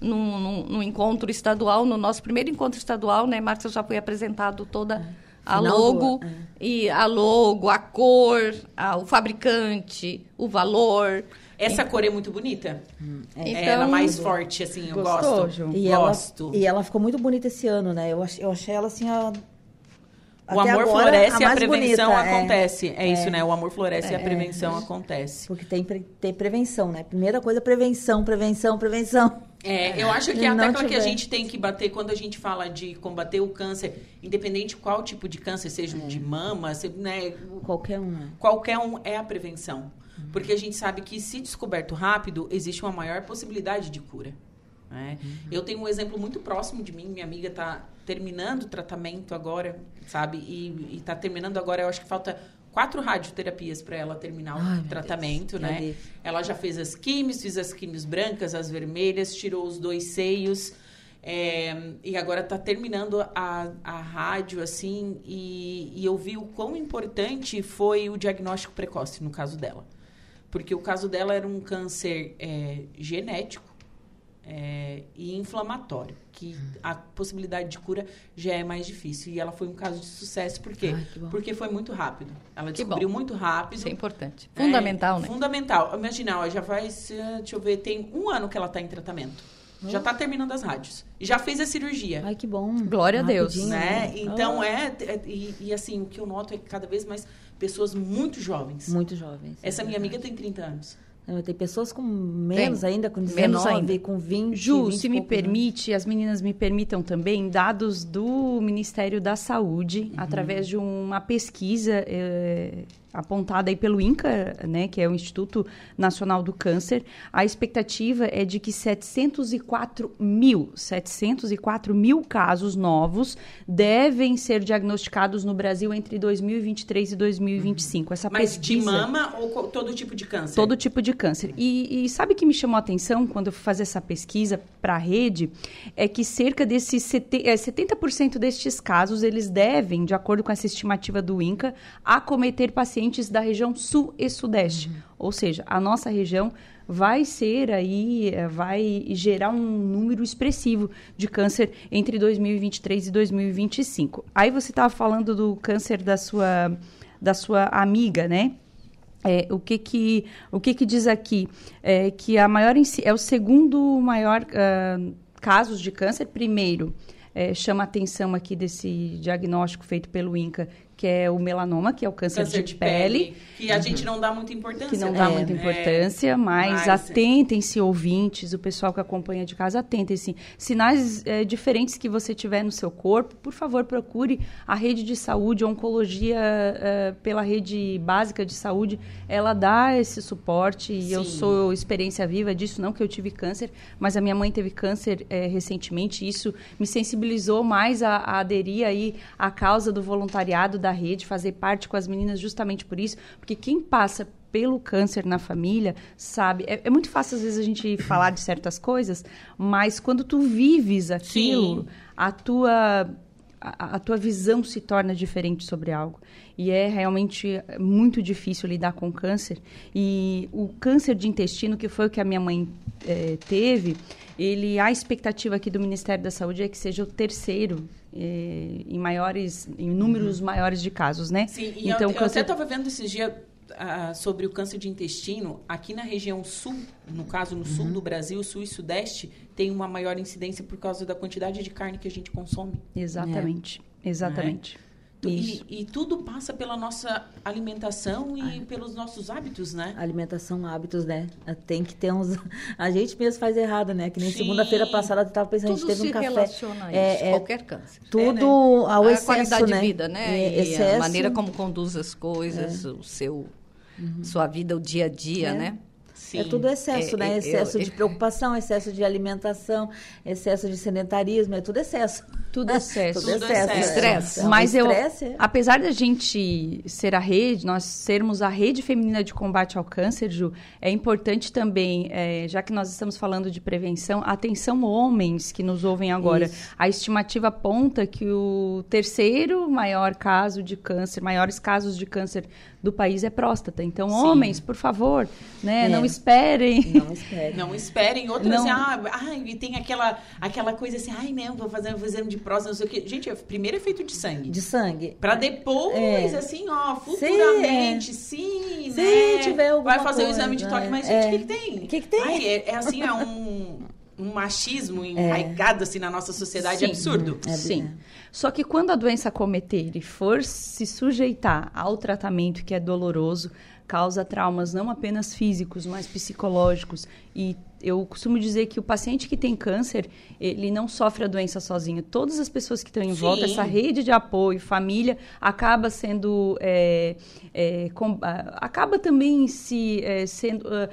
Num, num- num encontro estadual, no nosso primeiro encontro estadual, né, Márcia, já foi apresentado toda a Final do logo, ano, e a logo, a cor, a- o fabricante, o valor. Essa cor é muito bonita. Então, é ela mais forte, assim, eu Gostou, gosto. Ju? E gosto. ela, e ela ficou muito bonita esse ano, né? Eu, ach, eu achei ela assim, a, O até amor agora, floresce e a prevenção bonita, é. acontece. É, isso, né? O amor floresce e a prevenção acontece. Porque tem, pre- tem prevenção, né? Primeira coisa, prevenção, prevenção, prevenção. É, eu acho que é a tecla que a gente tem que bater quando a gente fala de combater o câncer, independente qual tipo de câncer, seja de mama, se- né, Qualquer um. né? qualquer um é a prevenção. Porque a gente sabe que se descoberto rápido, existe uma maior possibilidade de cura. né? Eu tenho um exemplo muito próximo de mim, minha amiga está terminando o tratamento agora, sabe? E está terminando agora, eu acho que falta quatro radioterapias para ela terminar Ai, o tratamento, Deus, né? Ela já fez as químios, fez as químios brancas, as vermelhas, tirou os dois seios. é, e agora está terminando a, a rádio, assim, e, e eu vi o quão importante foi o diagnóstico precoce no caso dela. Porque o caso dela era um câncer é, genético é, e inflamatório, que a possibilidade de cura já é mais difícil. E ela foi um caso de sucesso, por quê? Ai. Porque foi muito rápido. Ela Que descobriu bom. muito rápido. Isso é importante. É, Fundamental, né? Fundamental. Imagina, ó, já faz, deixa eu ver, tem um ano que ela está em tratamento. Já está terminando as rádios. E já fez a cirurgia. Ai, que bom. Glória a Deus. Rapidinho, né? Então Ah, é, é- e, e assim, o que eu noto é que cada vez mais pessoas muito jovens. Muito jovens. Essa é minha amiga tem 30 anos. Não, Tem pessoas com menos Tem. ainda, com Menos 19, ainda. com 20. Ju, 20 e se me permite, as meninas me permitam também dados do Ministério da Saúde, através de uma pesquisa eh, apontada aí pelo INCA, né, que é o Instituto Nacional do Câncer. A expectativa é de que 704 mil, 704 mil casos novos devem ser diagnosticados no Brasil entre 2023 e 2025. Essa Mas de pesquisa... mama ou todo tipo de câncer? Todo tipo de câncer. E, e sabe o que me chamou a atenção quando eu fui fazer essa pesquisa para a rede? É que cerca desses sete- é, 70% destes casos, eles devem, de acordo com essa estimativa do INCA, acometer pacientes da região sul e sudeste. Ou seja, a nossa região vai ser aí, eh, vai gerar um número expressivo de câncer entre 2023 e 2025. Aí você estava falando do câncer da sua, da sua amiga, né? É, o que que o que que diz aqui é que a maior é o segundo maior ah, casos de câncer. Primeiro, é, chama a atenção aqui desse diagnóstico feito pelo INCA, que é o melanoma, que é o câncer, Câncer de, de pele. pele, que a gente não dá muita importância. Que não dá É, muita É, importância, mas, mas- atentem-se, ouvintes, o pessoal que acompanha de casa, atentem-se. Sinais eh, diferentes que você tiver no seu corpo, por favor, procure a rede de saúde, a oncologia eh, pela rede básica de saúde, ela dá esse suporte e eu sou experiência viva disso, não que eu tive câncer, mas a minha mãe teve câncer eh, recentemente, isso me sensibilizou mais a, a aderir aí à causa do voluntariado da rede, fazer parte com as meninas justamente por isso, porque quem passa pelo câncer na família sabe, é, é muito fácil às vezes a gente falar de certas coisas, mas quando tu vives aquilo, Sim. a tua a, a tua visão se torna diferente sobre algo. E é realmente muito difícil lidar com câncer. E o câncer de intestino, que foi o que a minha mãe eh, teve, ele a expectativa aqui do Ministério da Saúde é que seja o terceiro eh, em maiores, em números maiores de casos, né? Uhum. Sim, e então, eu, eu câncer- até estava vendo esses dias ah, sobre o câncer de intestino. Aqui na região sul, no caso no Uhum. sul do Brasil, sul e sudeste, tem uma maior incidência por causa da quantidade de carne que a gente consome. Exatamente, exatamente. Tu- Isso. E, e tudo passa pela nossa alimentação e pelos nossos hábitos, né? Alimentação, hábitos, né? Tem que ter uns. A gente mesmo faz errado, né? Que nem segunda-feira passada eu tava pensando, a Tudo gente teve um café. relaciona a isso, É, é qualquer câncer. tudo É, ao a excesso, qualidade né? de vida, né? É, e a excesso. maneira como conduz as coisas, o seu, sua vida, o dia a dia, É. né? Sim. É tudo excesso, É, né? é, excesso eu- de preocupação, excesso de alimentação, excesso de sedentarismo, é tudo excesso. Tudo excesso. Tudo Tudo excesso. Estresse. É um Mas eu, estresse, é. apesar da gente ser a rede, nós sermos a rede feminina de combate ao câncer, Ju, é importante também, eh, já que nós estamos falando de prevenção, atenção homens que nos ouvem agora. Isso. A estimativa aponta que o terceiro maior caso de câncer, maiores casos de câncer do país é próstata. Então, homens, por favor, né, É. não esperem. Não espere. Não esperem outras Não. assim, ah, ai, e tem aquela, aquela coisa assim, ai, não, vou fazer um exame de próstata, não sei o quê. Gente, primeiro é feito de sangue. De sangue. Pra depois, É. assim, ó, futuramente, sim, Se né? tiver alguma Vai fazer o exame de toque, mas, é. gente, o que, que tem? O que que tem? Ai, é, é assim, é um, um machismo enraigado, assim, na nossa sociedade Sim. absurdo. É, Sim. é. Só que quando a doença acometer e for se sujeitar ao tratamento que é doloroso, causa traumas não apenas físicos, mas psicológicos. E eu costumo dizer que o paciente que tem câncer, ele não sofre a doença sozinho. Todas as pessoas que estão em volta, Sim. essa rede de apoio, família, acaba sendo. é, é, com- acaba também se é, sendo. ah,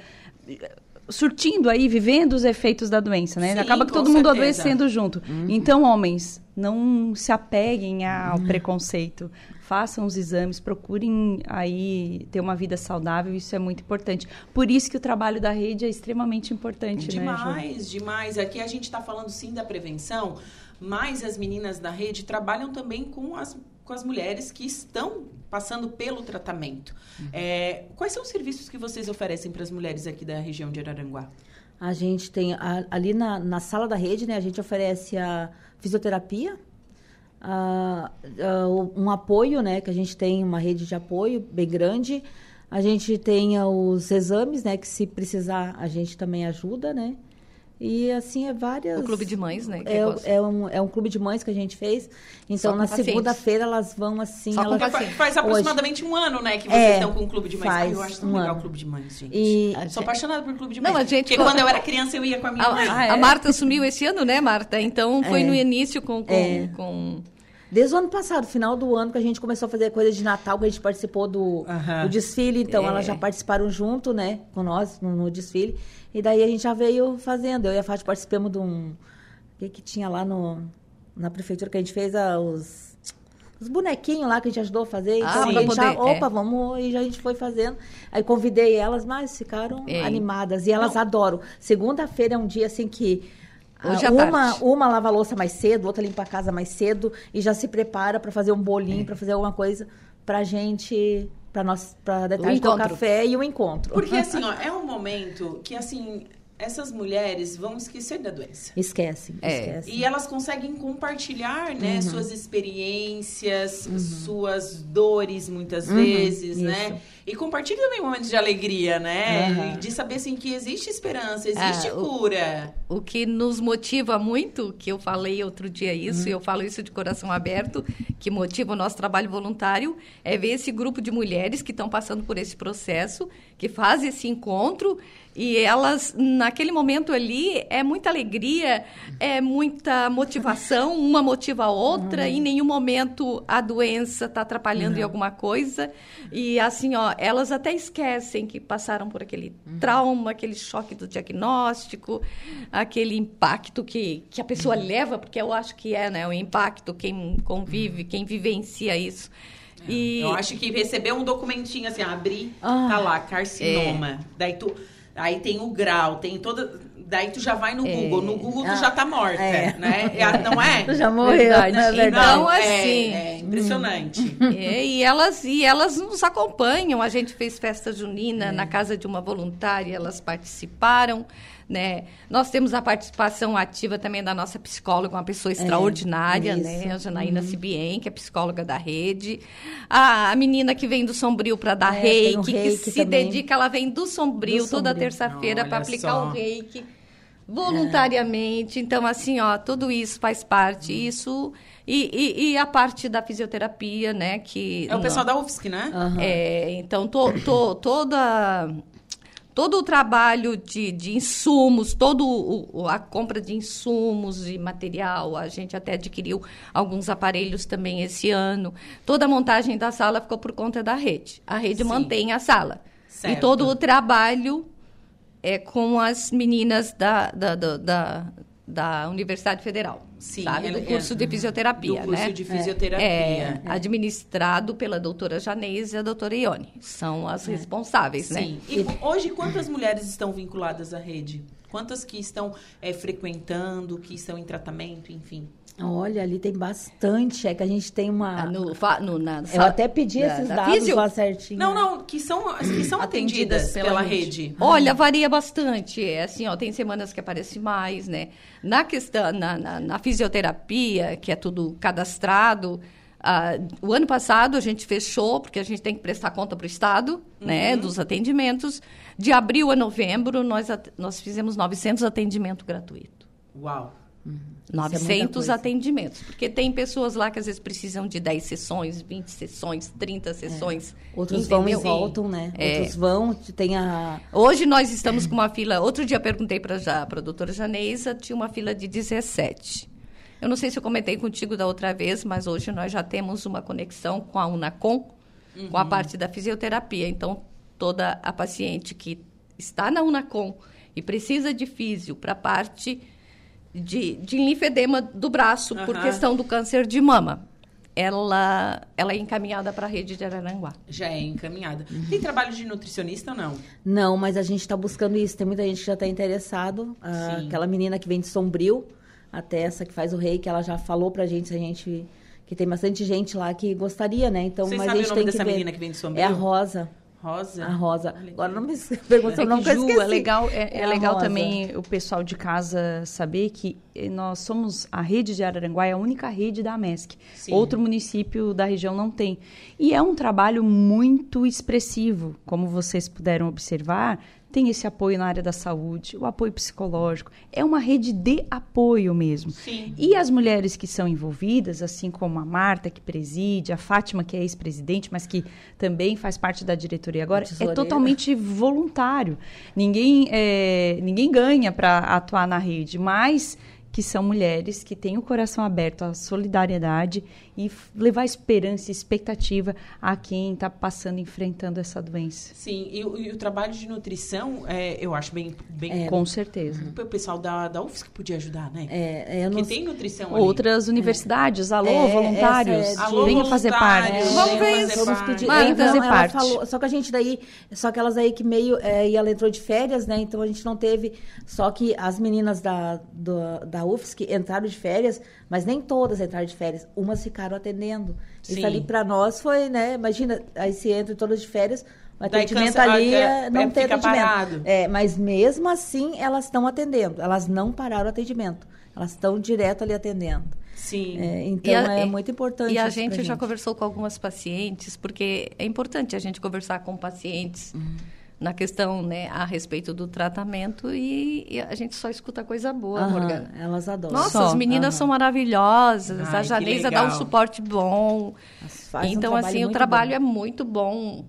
surtindo aí, vivendo os efeitos da doença, né? Sim, Acaba que todo mundo certeza. adoecendo junto. Então, homens, não se apeguem ao preconceito. Façam os exames, procurem aí ter uma vida saudável, isso é muito importante. Por isso que o trabalho da rede é extremamente importante, né? Demais, demais. Aqui a gente está falando sim da prevenção, mas as meninas da rede trabalham também com as, com as mulheres que estão passando pelo tratamento. Uhum. É, quais são os serviços que vocês oferecem para as mulheres aqui da região de Araranguá? A gente tem a- ali na, na sala da rede, né? A gente oferece a fisioterapia, a- o- um apoio, né? Que a gente tem uma rede de apoio bem grande. A gente tem ah, os exames, né? Que se precisar a gente também ajuda, né? E assim é várias. O clube de mães, né? É, é, um, é um clube de mães que a gente fez. Então, na segunda-feira, elas vão assim. Só elas, Faz, faz Hoje. aproximadamente um ano, né, que vocês É, estão com o Clube de Mães. Ai, eu faz acho tão um legal ano. o Clube de Mães, gente. E Sou apaixonada por Clube de Mães. Não, a gente- Porque quando eu era criança, eu ia com a minha mãe. A, Ah, é? a Marta assumiu esse ano, né, Marta? Então foi É. no início com. com, É. com- Desde o ano passado, final do ano, que a gente começou a fazer coisa de Natal, que a gente participou do, do desfile. Então, É. elas já participaram junto, né? Com nós, no, no desfile. E daí a gente já veio fazendo. Eu e a Fátima participamos de um... O que que tinha lá no, na prefeitura que a gente fez? ah, os, os bonequinhos lá que a gente ajudou a fazer. Então, Ah, a gente já, é. opa, vamos... E já a gente foi fazendo. Aí convidei elas, mas ficaram É. animadas. E elas adoram. Segunda-feira é um dia, assim, que... Hoje ah, à uma, tarde. uma lava a louça mais cedo, outra limpa a casa mais cedo e já se prepara para fazer um bolinho, É. para fazer alguma coisa pra gente, pra nós, para detalhe encontro. café e o encontro. Porque assim, ó, é um momento que assim. Essas mulheres vão esquecer da doença. Esquece, É. esquece. E elas conseguem compartilhar, Uhum. né, suas experiências, suas dores muitas vezes, né? Uhum. isso. E compartilha também momentos de alegria, né? De saber assim que existe esperança, existe Ah, o- cura. O que nos motiva muito, que eu falei outro dia isso, e eu falo isso de coração aberto, que motiva o nosso trabalho voluntário, é ver esse grupo de mulheres que estão passando por esse processo, que fazem esse encontro, e elas, naquele momento ali, é muita alegria, é muita motivação, uma motiva a outra, em nenhum momento a doença está atrapalhando em alguma coisa. E assim, ó, elas até esquecem que passaram por aquele trauma, aquele choque do diagnóstico, aquele impacto que, que a pessoa leva, porque eu acho que é, né, o impacto, quem convive, quem vivencia isso. E Eu acho que receber um documentinho assim, abrir, Ah. tá lá, carcinoma. É. Daí tu. Aí tem o grau, tem toda. Daí tu já vai no É. Google. No Google tu Ah, já tá morta, é. né? É, Não é? Já morreu, Verdade. né? Então, Verdade. Não, é- assim, É, impressionante. É, e elas e elas nos acompanham. A gente fez festa junina na casa de uma voluntária, elas participaram, né? Nós temos a participação ativa também da nossa psicóloga, uma pessoa extraordinária, isso. né? A Janaína Cibien, que é psicóloga da rede. A, a menina que vem do Sombrio para dar É, tem o reiki, que reiki se também. dedica, ela vem do Sombrio Do toda terça-feira para aplicar só. o reiki voluntariamente. Então, assim, ó, tudo isso faz parte. Isso e, e, e a parte da fisioterapia, né? Que É o pessoal da UFSC, né? Aham. é, então, to, to- toda, todo o trabalho de, de insumos, o- a compra de insumos e material, a gente até adquiriu alguns aparelhos também esse ano. Toda a montagem da sala ficou por conta da rede. A rede Sim. mantém a sala. Certo. E todo o trabalho é com as meninas da, da, da, da, da Universidade Federal. Sim, sabe? ela- Do curso é, de fisioterapia, do curso né? de fisioterapia. É, administrado pela doutora Janese e a doutora Ione. São as responsáveis, né? Sim. E hoje, quantas mulheres estão vinculadas à rede? Quantas que estão é, frequentando, que estão em tratamento, enfim? Olha, ali tem bastante. É que a gente tem uma. Ah, No, fa- no- na Eu sala- até pedi da- esses da dados físio? lá certinho. Não, não, que são, que são atendidas, Atendidas pela, pela rede. rede. Olha, varia bastante. É assim, ó, tem semanas que aparece mais, né? Na questão, na, na, na fisioterapia, que é tudo cadastrado, ah, o ano passado a gente fechou, porque a gente tem que prestar conta para o Estado, né, dos atendimentos. De abril a novembro, nós, nós fizemos 900 atendimentos gratuitos. Uau. É muita 900 coisa. atendimentos. Porque tem pessoas lá que às vezes precisam de 10 sessões, 20 sessões, 30 sessões. Outros vão e entendeu? voltam, né? É. Outros vão, tem a. Hoje nós estamos com uma fila. Outro dia perguntei para a doutora Janeisa, tinha uma fila de 17. Eu não sei se eu comentei contigo da outra vez, mas hoje nós já temos uma conexão com a Unacom, com a parte da fisioterapia. Então, toda a paciente que está na Unacom e precisa de físio para a parte de, de linfedema do braço, por Aham. questão do câncer de mama, ela, ela é encaminhada para a rede de Araranguá. Já é encaminhada. Tem trabalho de nutricionista ou não? Não, mas a gente está buscando isso. Tem muita gente que já está interessado. Ah, aquela menina que vem de Sombrio, até essa que faz o rei, que ela já falou pra gente se a gente. Que tem bastante gente lá que gostaria, né? Então, Vocês mas a sabem gente o nome tem que dessa ver. menina que vem de Sombrio? É a Rosa. Rosa? A Rosa. Agora que- não me pergunta o É nome que, que Ju, esqueci. é legal, é, É é legal Rosa. também o pessoal de casa saber que eh, nós somos a rede de Araranguá, é a única rede da MESC. Sim. Outro município da região não tem. E é um trabalho muito expressivo, como vocês puderam observar. Tem esse apoio na área da saúde, o apoio psicológico. É uma rede de apoio mesmo. Sim. E as mulheres que são envolvidas, assim como a Marta, que preside, a Fátima, que é ex-presidente, mas que também faz parte da diretoria agora, é totalmente voluntário. Ninguém, é, ninguém ganha para atuar na rede, mas que são mulheres que têm o coração aberto à solidariedade e levar esperança e expectativa a quem está passando, enfrentando essa doença. Sim, e, o- e o trabalho de nutrição, é, eu acho bem... bem Com certeza. O pessoal da, da UFSC podia ajudar, né? É, é, eu não Porque sei- tem nutrição ali. Outras universidades, alô, É, voluntários, é de- Alô, venham fazer parte. voluntários, Vamos ver isso. Vamos pedir. Vai é, fazer não, ela parte. falou, só que a gente daí, só aquelas aí que meio, é, e ela entrou de férias, né? Então a gente não teve, só que as meninas da, do, da UFSC entraram de férias, mas nem todas entraram de férias, umas ficaram atendendo. Sim. Isso ali para nós foi, né? Imagina, aí se entra todas de férias, O atendimento cansa- ali ah, é, é, não é, tem atendimento. parado. É, mas mesmo assim elas estão atendendo. Elas não pararam o atendimento. Elas estão direto ali atendendo. Sim. É, então a- é muito importante. E a isso pra gente já conversou com algumas pacientes, porque é importante a gente conversar com pacientes Uhum. Na questão, né, a respeito do tratamento e, e a gente só escuta coisa boa, Aham, Morgana. Elas adoram. Nossa, Só, as meninas aham. são maravilhosas, Ai, a Janeza dá um suporte bom. Um então, trabalho assim, o trabalho bom. é muito bom,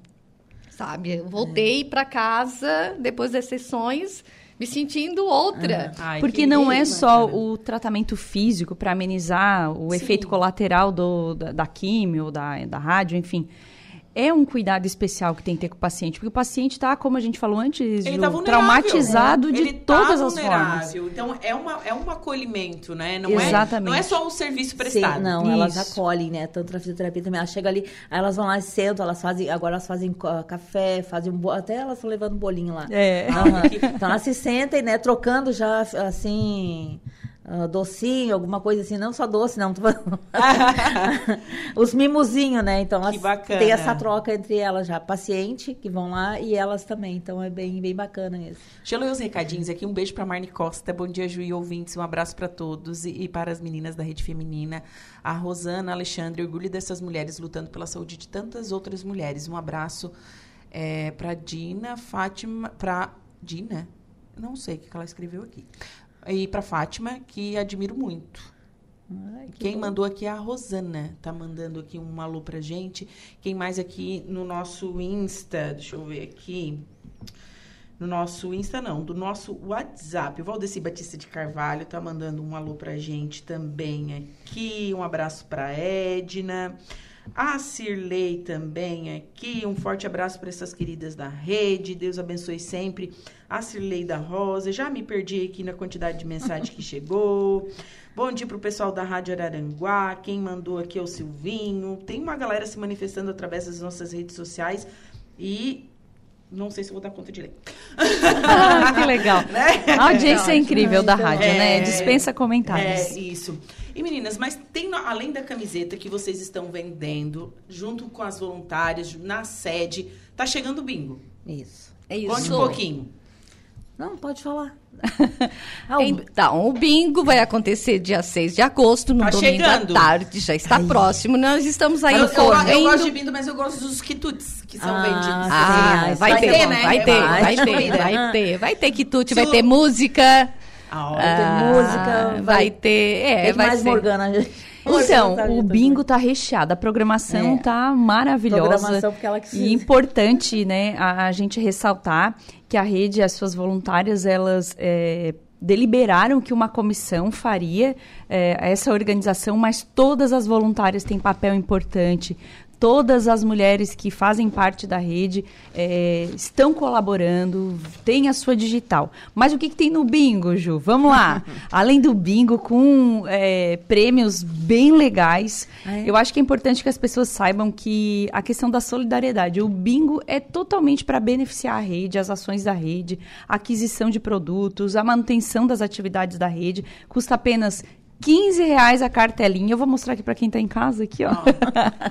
sabe? Eu voltei É. para casa depois das sessões me sentindo outra. Ai, Porque que não é só cara. o tratamento físico para amenizar o Sim. efeito colateral do, da, da químio, da, da rádio, enfim. É um cuidado especial que tem que ter com o paciente, porque o paciente está, como a gente falou antes, Ele Ju, tá traumatizado de Ele tá todas as formas. Então é, uma, é um acolhimento, né? Não Exatamente. É, não é só um serviço Sim, prestado. não, elas Isso. acolhem, né? Tanto na fisioterapia também. Elas chegam ali, aí elas vão lá e sentam, elas fazem, agora elas fazem café, fazem um bo... até elas estão levando um bolinho lá. É. Aham. Então elas se sentem, né, trocando já assim. Ah, docinho, alguma coisa assim, não só doce, não. Os mimozinhos, né? Então Que bacana. têm essa troca entre elas já, paciente que vão lá e elas também. Então é bem, bem bacana isso. Deixa eu ler os recadinhos aqui. Um beijo pra Marne Costa. Bom dia, Ju e ouvintes. Um abraço pra todos e, e para as meninas da Rede Feminina. A Rosana, Alexandre, orgulho dessas mulheres lutando pela saúde de tantas outras mulheres. Um abraço é, pra Dina, Fátima, pra Dina? Não sei o que ela escreveu aqui. E pra Fátima, que admiro muito. Ai, que Quem bom. mandou aqui é a Rosana, tá mandando aqui um alô pra gente. Quem mais aqui no nosso Insta, deixa eu ver aqui. No nosso Insta não, do nosso WhatsApp. O Valdeci Batista de Carvalho tá mandando um alô pra gente também aqui. Um abraço pra Edna. A Cirlei também aqui. Um forte abraço para essas queridas da rede. Deus abençoe sempre. A Cirlei da Rosa. Já me perdi aqui na quantidade de mensagem que chegou. Bom dia pro pessoal da Rádio Araranguá. Quem mandou aqui é o Silvinho. Tem uma galera se manifestando através das nossas redes sociais. E não sei se eu vou dar conta de ler. Ah, que legal. A audiência é incrível da rádio, né? É. Dispensa comentários. É, isso. E meninas, mas tem além da camiseta que vocês estão vendendo, junto com as voluntárias, na sede, tá chegando o bingo. Isso. É isso. Conte um pouquinho. Não, pode falar. Ah, o- Então, o bingo vai acontecer dia 6 de agosto, no Tá domingo chegando. à tarde, já está próximo. Nós estamos aí eu, eu, eu gosto de bingo, mas eu gosto dos quitutes que são Ah, vendidos. Ah, vai, vai ter, ter, né? vai ter, Vai vai ter ter, comida. vai ter, vai ter quitute, Se vai o- ter música, Ah, Vai ter música, vai ter, é, vai mais ser. Morgana. Então, Morgana o tá bingo tá recheado, a programação É. tá maravilhosa. Programação porque ela que E importante, né, a, a gente ressaltar que a rede, as suas voluntárias, elas é, deliberaram que uma comissão faria é, essa organização, mas todas as voluntárias têm papel importante. Todas as mulheres que fazem parte da rede é, estão colaborando, tem a sua digital. Mas o que, que tem no bingo, Ju? Vamos lá. Além do bingo, com é, prêmios bem legais, Ah, é? eu acho que é importante que as pessoas saibam que a questão da solidariedade, o bingo é totalmente para beneficiar a rede, as ações da rede, a aquisição de produtos, a manutenção das atividades da rede, custa apenas 15 reais a cartelinha. Eu vou mostrar aqui para quem está em casa, aqui, ó.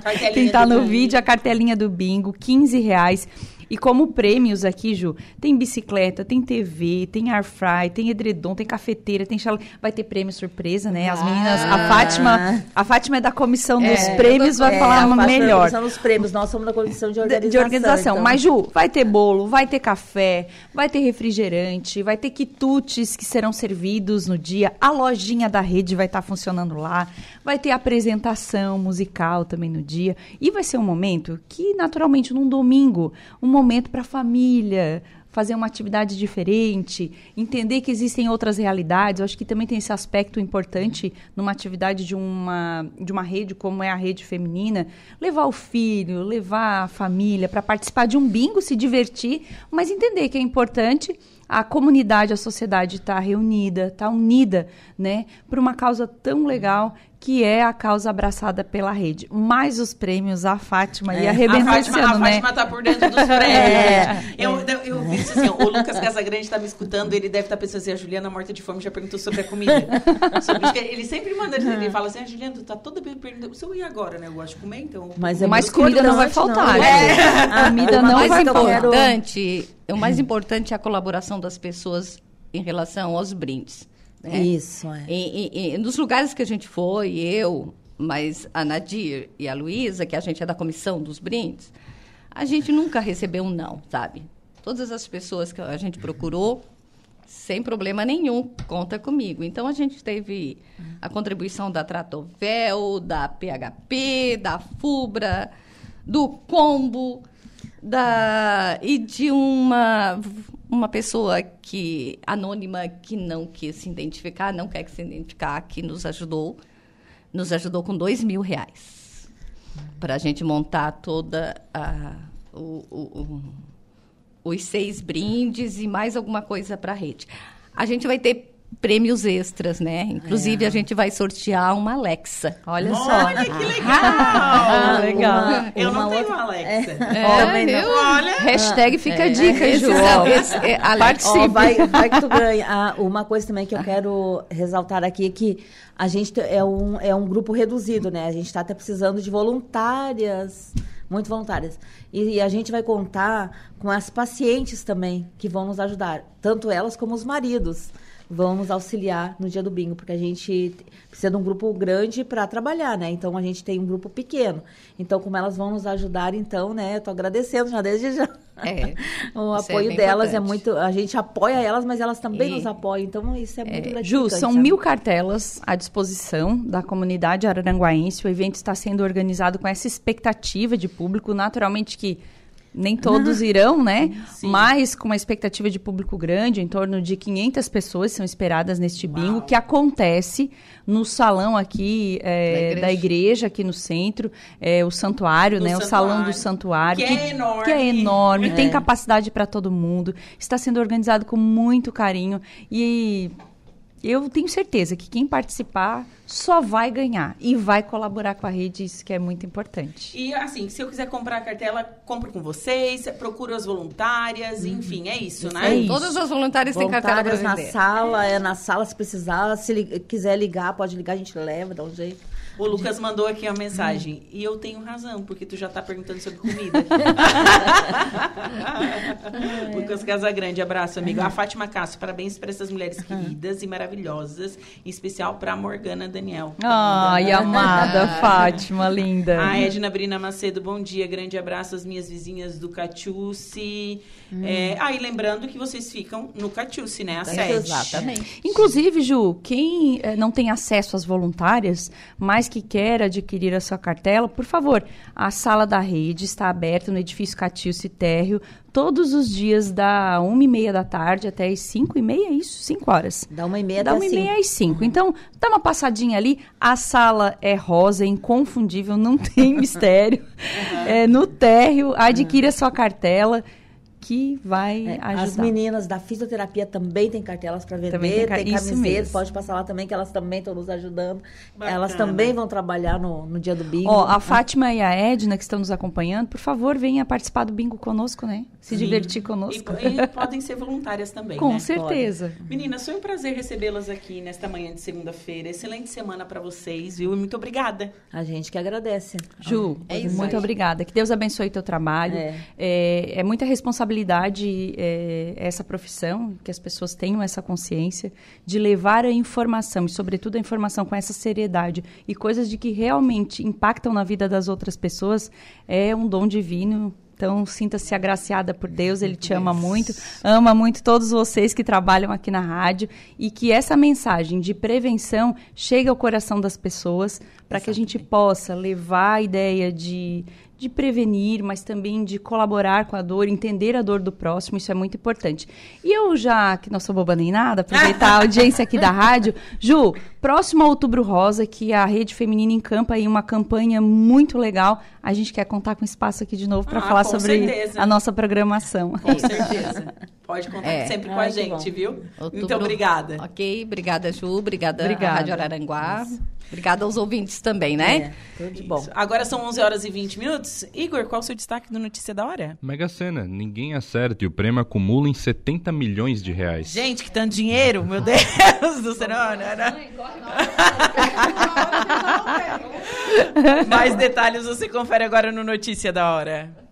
cartelinha quem está no vídeo, a cartelinha do bingo, 15 reais. E como prêmios aqui, Ju, tem bicicleta, tem TV, tem air fry, tem edredom, tem cafeteira, tem chalé. Vai ter prêmio surpresa, né? As meninas, a Ah. Fátima, a Fátima é da comissão dos É, prêmios, vai É, falar a parte da melhor. comissão dos prêmios. Nós somos da comissão de organização. de organização. então. Mas, Ju, vai ter bolo, vai ter café, vai ter refrigerante, vai ter quitutes que serão servidos no dia. A lojinha da rede vai estar funcionando lá. Vai ter apresentação musical também no dia. E vai ser um momento que, naturalmente, num domingo, um momento para a família, fazer uma atividade diferente, entender que existem outras realidades. Eu acho que também tem esse aspecto importante numa atividade de uma, de uma rede como é a rede feminina, levar o filho, levar a família para participar de um bingo, se divertir, mas entender que é importante a comunidade, a sociedade estar reunida, estar unida, né, por uma causa tão legal que é a causa abraçada pela rede. Mais os prêmios, a Fátima e É. arrebentou a esse Fátima, ano, a né? Fátima tá por dentro dos prêmios. É. Eu, eu, eu vi isso assim, o Lucas Casagrande tá me escutando, ele deve estar pensando assim, a Juliana morta de fome já perguntou sobre a comida. Sobre, ele sempre manda, ele, ele fala assim, a Juliana, tu tá toda bem perguntando, se eu ir agora, né, eu gosto de comer, então... Mas é Mas muito comida não vai faltar, não. né? A comida não o vai mais faltar. quero- importante, o mais importante é a colaboração das pessoas em relação aos brindes. Né? Isso, é. E, e- e nos lugares que a gente foi, eu, mas a Nadir e a Luísa, que a gente é da comissão dos brindes, a gente nunca recebeu um não, sabe? Todas as pessoas que a gente procurou, sem problema nenhum, conta comigo. Então a gente teve a contribuição da Tratovel, da PHP, da Fubra, do Combo, da e de uma uma pessoa que anônima que não quis se identificar, não quer que se identificar, que nos ajudou, nos ajudou com dois mil reais para a gente montar toda a o- o- o- os seis brindes e mais alguma coisa para a rede. A gente vai ter prêmios extras, né? Inclusive, a gente vai sortear uma Alexa. Olha só. Olha que legal! Ah, legal. Uma- eu não uma tenho outra- Alexa. É, não. viu? Olha! Hashtag fica a dica, Ju. não, ó. esse é Alexa. Participe. Ó, vai, vai que tu ganha. Ah, uma coisa também que eu quero ressaltar aqui é que a gente te- é um, é um grupo reduzido, né? A gente está até precisando de voluntárias, muito voluntárias. E, a gente vai contar com as pacientes também, que vão nos ajudar. Tanto elas como os maridos vão nos auxiliar no dia do bingo, porque a gente precisa de um grupo grande para trabalhar, né? Então a gente tem um grupo pequeno. Então, como elas vão nos ajudar, então, né? Eu tô agradecendo já desde já. É, O é apoio bem delas é importante. muito. A gente apoia elas, mas elas também E- nos apoiam. Então, isso é muito gratificante. Ju, são sabe? mil cartelas à disposição da comunidade araranguaense. O evento está sendo organizado com essa expectativa de público. Naturalmente que nem todos irão, né? Mas com uma expectativa de público grande, em torno de 500 pessoas são esperadas neste bingo, que acontece no salão aqui é, Da igreja. da igreja, aqui no centro, é, o santuário, Do né? O salão do santuário. santuário. Que é enorme. Que é enorme, tem É. capacidade para todo mundo. Está sendo organizado com muito carinho e eu tenho certeza que quem participar só vai ganhar e vai colaborar com a rede, isso que é muito importante. E assim, se eu quiser comprar a cartela, compro com vocês, procuro as voluntárias, enfim, é isso, né? É isso. Todas as voluntárias têm cartela para Voluntárias na sala, é na sala se precisar. Se li- quiser ligar, pode ligar, a gente leva, dá um jeito. O Lucas mandou aqui uma mensagem. E eu tenho razão, porque tu já tá perguntando sobre comida. Lucas Casagrande, abraço, amigo. A Fátima Cássio, parabéns para essas mulheres queridas e maravilhosas, em especial para Morgana Daniel. Ai, amada Fátima, linda. A Edna Brina Macedo, bom dia. Grande abraço às minhas vizinhas do Catiúce. É, ah, e lembrando que vocês ficam no Catiúce, né? A sede. Exatamente. Inclusive, Ju, quem eh, não tem acesso às voluntárias, mas que quer adquirir a sua cartela, por favor, a sala da rede está aberta no edifício Catilce Térreo todos os dias da uma e meia da tarde até as cinco e meia, é isso? Cinco horas. Dá uma e meia Da até uma e cinco. meia às cinco. Então, dá uma passadinha ali. A sala é rosa, é inconfundível, não tem mistério. É no térreo, adquira a sua cartela que vai É, ajudar. As meninas da fisioterapia também têm cartelas para vender, Também tem tem, ca- isso camisetas, mesmo. pode passar lá também, que elas também estão nos ajudando. Bacana. Elas também vão trabalhar no, no dia do bingo. Ó, a Fátima e a Edna que estão nos acompanhando, por favor, venha participar do bingo conosco, né? Se Sim. divertir E, conosco. e podem ser voluntárias também, Com né? certeza. Meninas, foi um prazer recebê-las aqui nesta manhã de segunda-feira. Excelente semana para vocês, viu? E muito obrigada. A gente que agradece. Ju, É isso muito aí. obrigada. Que Deus abençoe teu trabalho. É. É, é muita responsabilidade é, essa profissão, que as pessoas tenham essa consciência de levar a informação, e sobretudo a informação com essa seriedade e coisas de que realmente impactam na vida das outras pessoas, é um dom divino. Então, sinta-se agraciada por Deus, Ele te ama muito, ama muito todos vocês que trabalham aqui na rádio e que essa mensagem de prevenção chegue ao coração das pessoas para que a gente possa levar a ideia de, de prevenir, mas também de colaborar com a dor, entender a dor do próximo, isso é muito importante. E eu já, que não sou boba nem nada, aproveitar a audiência aqui da rádio, Ju, próximo Outubro Rosa, que a Rede Feminina encampa aí uma campanha muito legal, a gente quer contar com espaço aqui de novo para Ah, falar sobre certeza. a nossa programação. Com certeza. Pode contar É. sempre com Ai, a gente, viu? Outubro- Muito obrigada. Ok, obrigada, Ju. Obrigada, Obrigada. Rádio Araranguá. Obrigada aos ouvintes também, né? É, tudo de bom. Isso. Agora são 11 horas e 20 minutos. Igor, qual o seu destaque do Notícia da Hora? Mega Sena, ninguém acerta e o prêmio acumula em 70 milhões de reais. Gente, que tanto dinheiro, meu Deus do céu. Não, não, não. Mais detalhes você confere agora no Notícia da Hora.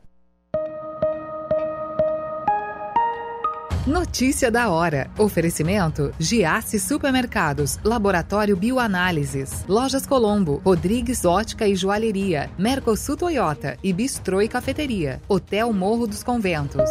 Notícia da hora. Oferecimento: Giasse Supermercados, Laboratório Bioanálises, Lojas Colombo, Rodrigues Ótica e Joalheria, Mercosul Toyota e Bistrô e Cafeteria, Hotel Morro dos Conventos.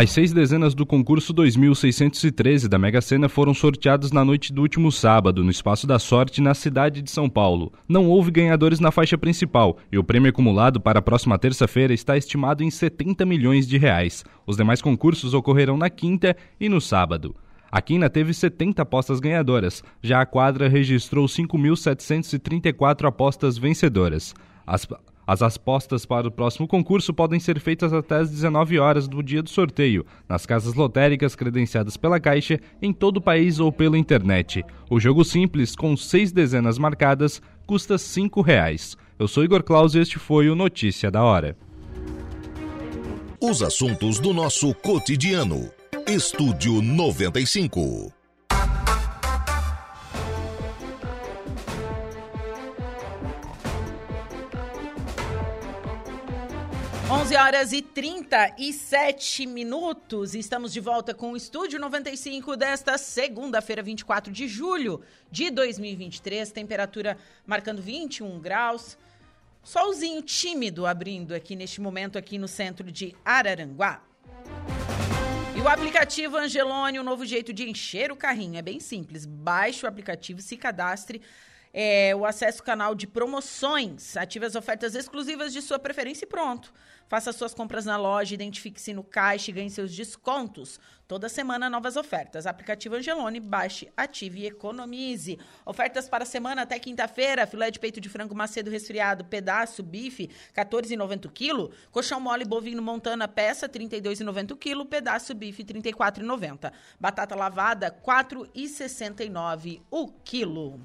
As seis dezenas do concurso 2613 da Mega Sena foram sorteadas na noite do último sábado, no Espaço da Sorte, na cidade de São Paulo. Não houve ganhadores na faixa principal e o prêmio acumulado para a próxima terça-feira está estimado em 70 milhões de reais. Os demais concursos ocorrerão na quinta e no sábado. A Quina teve 70 apostas ganhadoras, já a quadra registrou 5.734 apostas vencedoras. As, as apostas para o próximo concurso podem ser feitas até às 19 horas do dia do sorteio, nas casas lotéricas credenciadas pela Caixa, em todo o país ou pela internet. O jogo simples, com seis dezenas marcadas, custa 5 reais. Eu sou Igor Claus e este foi o Notícia da Hora. Os assuntos do nosso cotidiano. Estúdio 95. Onze horas e 37 minutos. Estamos de volta com o Estúdio 95 desta segunda-feira, 24 de julho de 2023. Temperatura marcando 21 graus. Solzinho tímido abrindo aqui neste momento aqui no centro de Araranguá. E o aplicativo Angelone, um novo jeito de encher o carrinho. É bem simples. Baixe o aplicativo, se cadastre. É, o acesso ao canal de promoções. Ative as ofertas exclusivas de sua preferência e pronto. Faça suas compras na loja, identifique-se no caixa e ganhe seus descontos. Toda semana, novas ofertas. Aplicativo Angelone, baixe, ative e economize. Ofertas para a semana até quinta-feira. Filé de peito de frango macedo resfriado, pedaço, bife, 14,90 kg. Colchão mole bovino montana, peça, 32,90 kg. Pedaço, bife, 34,90. Batata lavada, 4,69 o quilo.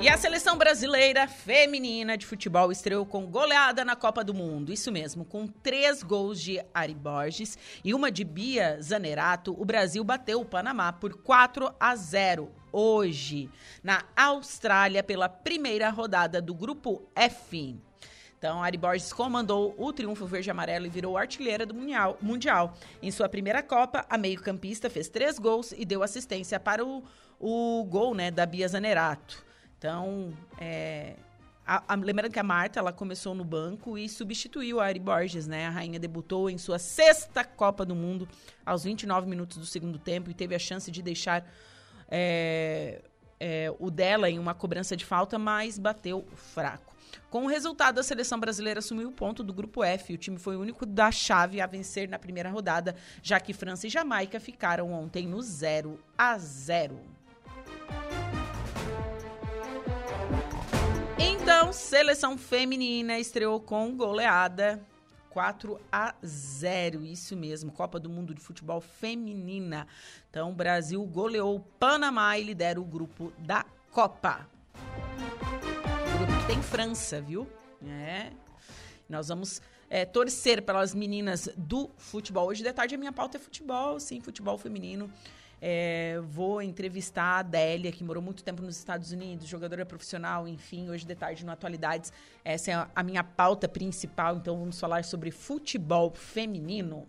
E a seleção brasileira feminina de futebol estreou com goleada na Copa do Mundo. Isso mesmo, com três gols de Ari Borges e uma de Bia Zanerato, o Brasil bateu o Panamá por 4 a 0 hoje, na Austrália, pela primeira rodada do Grupo F. Então, Ari Borges comandou o triunfo verde-amarelo e virou artilheira do mundial. Em sua primeira Copa, a meio-campista fez três gols e deu assistência para o, o gol né, da Bia Zanerato. Então, é, a, a, lembrando que a Marta ela começou no banco e substituiu a Ari Borges, né? A rainha debutou em sua sexta Copa do Mundo aos 29 minutos do segundo tempo e teve a chance de deixar é, é, o dela em uma cobrança de falta, mas bateu fraco. Com o resultado, a seleção brasileira assumiu o ponto do grupo F. O time foi o único da chave a vencer na primeira rodada, já que França e Jamaica ficaram ontem no 0 a 0. Então, seleção feminina estreou com goleada 4 a 0. Isso mesmo, Copa do Mundo de Futebol Feminina. Então, o Brasil goleou o Panamá e lidera o grupo da Copa. O grupo que tem França, viu? É. Nós vamos é, torcer pelas meninas do futebol. Hoje de tarde a minha pauta é futebol, sim, futebol feminino. É, vou entrevistar a Adélia, que morou muito tempo nos Estados Unidos, jogadora profissional, enfim, hoje de tarde no Atualidades. Essa é a minha pauta principal, então vamos falar sobre futebol feminino.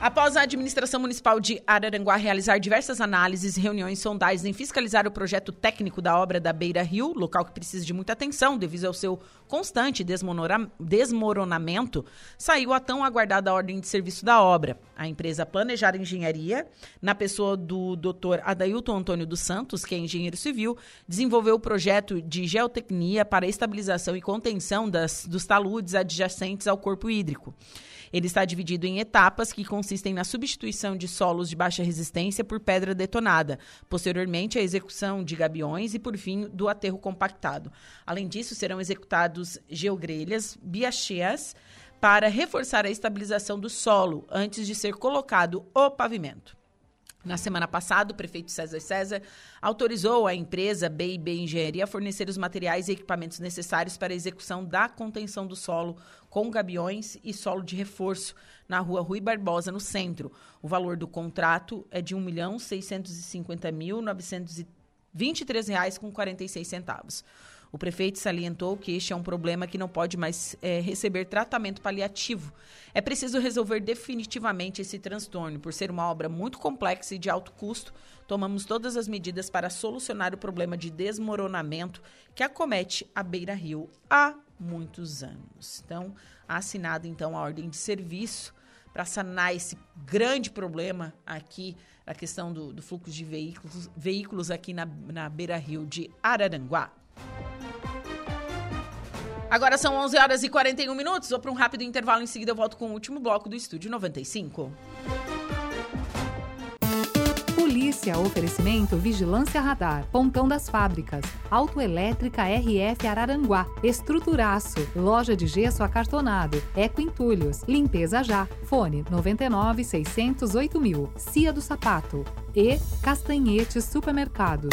Após a administração municipal de Araranguá realizar diversas análises, reuniões, sondagens em fiscalizar o projeto técnico da obra da Beira Rio, local que precisa de muita atenção devido ao seu constante desmoronamento, saiu a tão aguardada ordem de serviço da obra. A empresa Planejar Engenharia, na pessoa do Dr. Adailton Antônio dos Santos, que é engenheiro civil, desenvolveu o projeto de geotecnia para estabilização e contenção das, dos taludes adjacentes ao corpo hídrico. Ele está dividido em etapas que consistem na substituição de solos de baixa resistência por pedra detonada, posteriormente a execução de gabiões e, por fim, do aterro compactado. Além disso, serão executados geogrelhas, biacheas, para reforçar a estabilização do solo antes de ser colocado o pavimento. Na semana passada, o prefeito César César autorizou a empresa BIB Engenharia a fornecer os materiais e equipamentos necessários para a execução da contenção do solo com gabiões e solo de reforço na rua Rui Barbosa, no centro. O valor do contrato é de R$ 1.650.923,46. O prefeito salientou que este é um problema que não pode mais é, receber tratamento paliativo. É preciso resolver definitivamente esse transtorno. Por ser uma obra muito complexa e de alto custo, tomamos todas as medidas para solucionar o problema de desmoronamento que acomete a Beira Rio há muitos anos. Então, assinada então a ordem de serviço para sanar esse grande problema aqui, a questão do, do fluxo de veículos, veículos aqui na, na Beira Rio de Araranguá. Agora são 11 horas e 41 minutos. Vou para um rápido intervalo. Em seguida, eu volto com o último bloco do Estúdio 95. Polícia, oferecimento Vigilância Radar, Pontão das Fábricas, Autoelétrica RF Araranguá, Estruturaço, Loja de Gesso Acartonado, Eco Entulhos, Limpeza Já, Fone 99 608 mil, Cia do Sapato e Castanhetes Supermercados.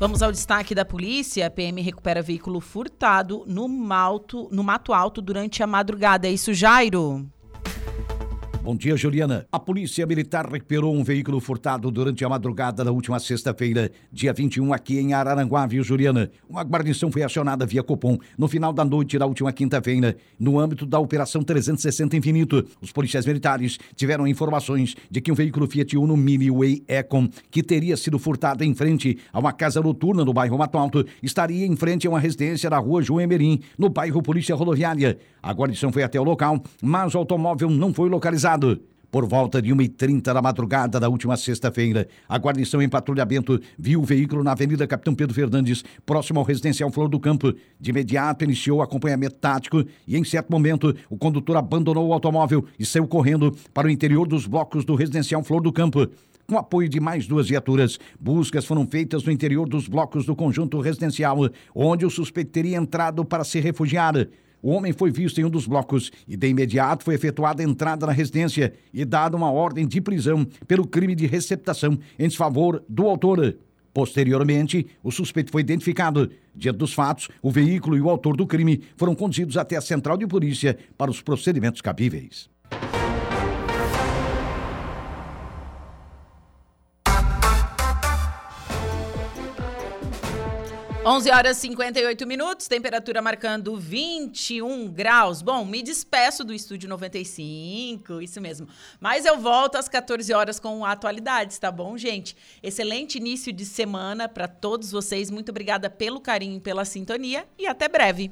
Vamos ao destaque da polícia. A PM recupera veículo furtado no, malto, no Mato Alto durante a madrugada. É isso, Jairo? Bom dia, Juliana. A Polícia Militar recuperou um veículo furtado durante a madrugada da última sexta-feira, dia 21, aqui em Araranguá, viu, Juliana? Uma guarnição foi acionada via Copom no final da noite da última quinta-feira, no âmbito da Operação 360 Infinito. Os policiais militares tiveram informações de que um veículo Fiat Uno Mini Way Econ, que teria sido furtado em frente a uma casa noturna no bairro Mato Alto, estaria em frente a uma residência da rua João Emerim, no bairro Polícia Rodoviária. A guarnição foi até o local, mas o automóvel não foi localizado. Por volta de 1h30 da madrugada da última sexta-feira, a guarnição em patrulhamento viu o veículo na Avenida Capitão Pedro Fernandes, próximo ao residencial Flor do Campo. De imediato iniciou o acompanhamento tático e, em certo momento, o condutor abandonou o automóvel e saiu correndo para o interior dos blocos do residencial Flor do Campo. Com apoio de mais duas viaturas, buscas foram feitas no interior dos blocos do conjunto residencial, onde o suspeito teria entrado para se refugiar. O homem foi visto em um dos blocos e de imediato foi efetuada a entrada na residência e dada uma ordem de prisão pelo crime de receptação em desfavor do autor. Posteriormente, o suspeito foi identificado. Diante dos fatos, o veículo e o autor do crime foram conduzidos até a central de polícia para os procedimentos cabíveis. 11 horas e 58 minutos, temperatura marcando 21 graus. Bom, me despeço do estúdio 95, isso mesmo. Mas eu volto às 14 horas com atualidades, tá bom, gente? Excelente início de semana para todos vocês. Muito obrigada pelo carinho pela sintonia e até breve.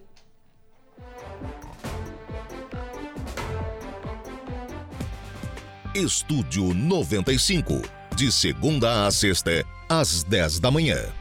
Estúdio 95, de segunda a sexta, às 10 da manhã.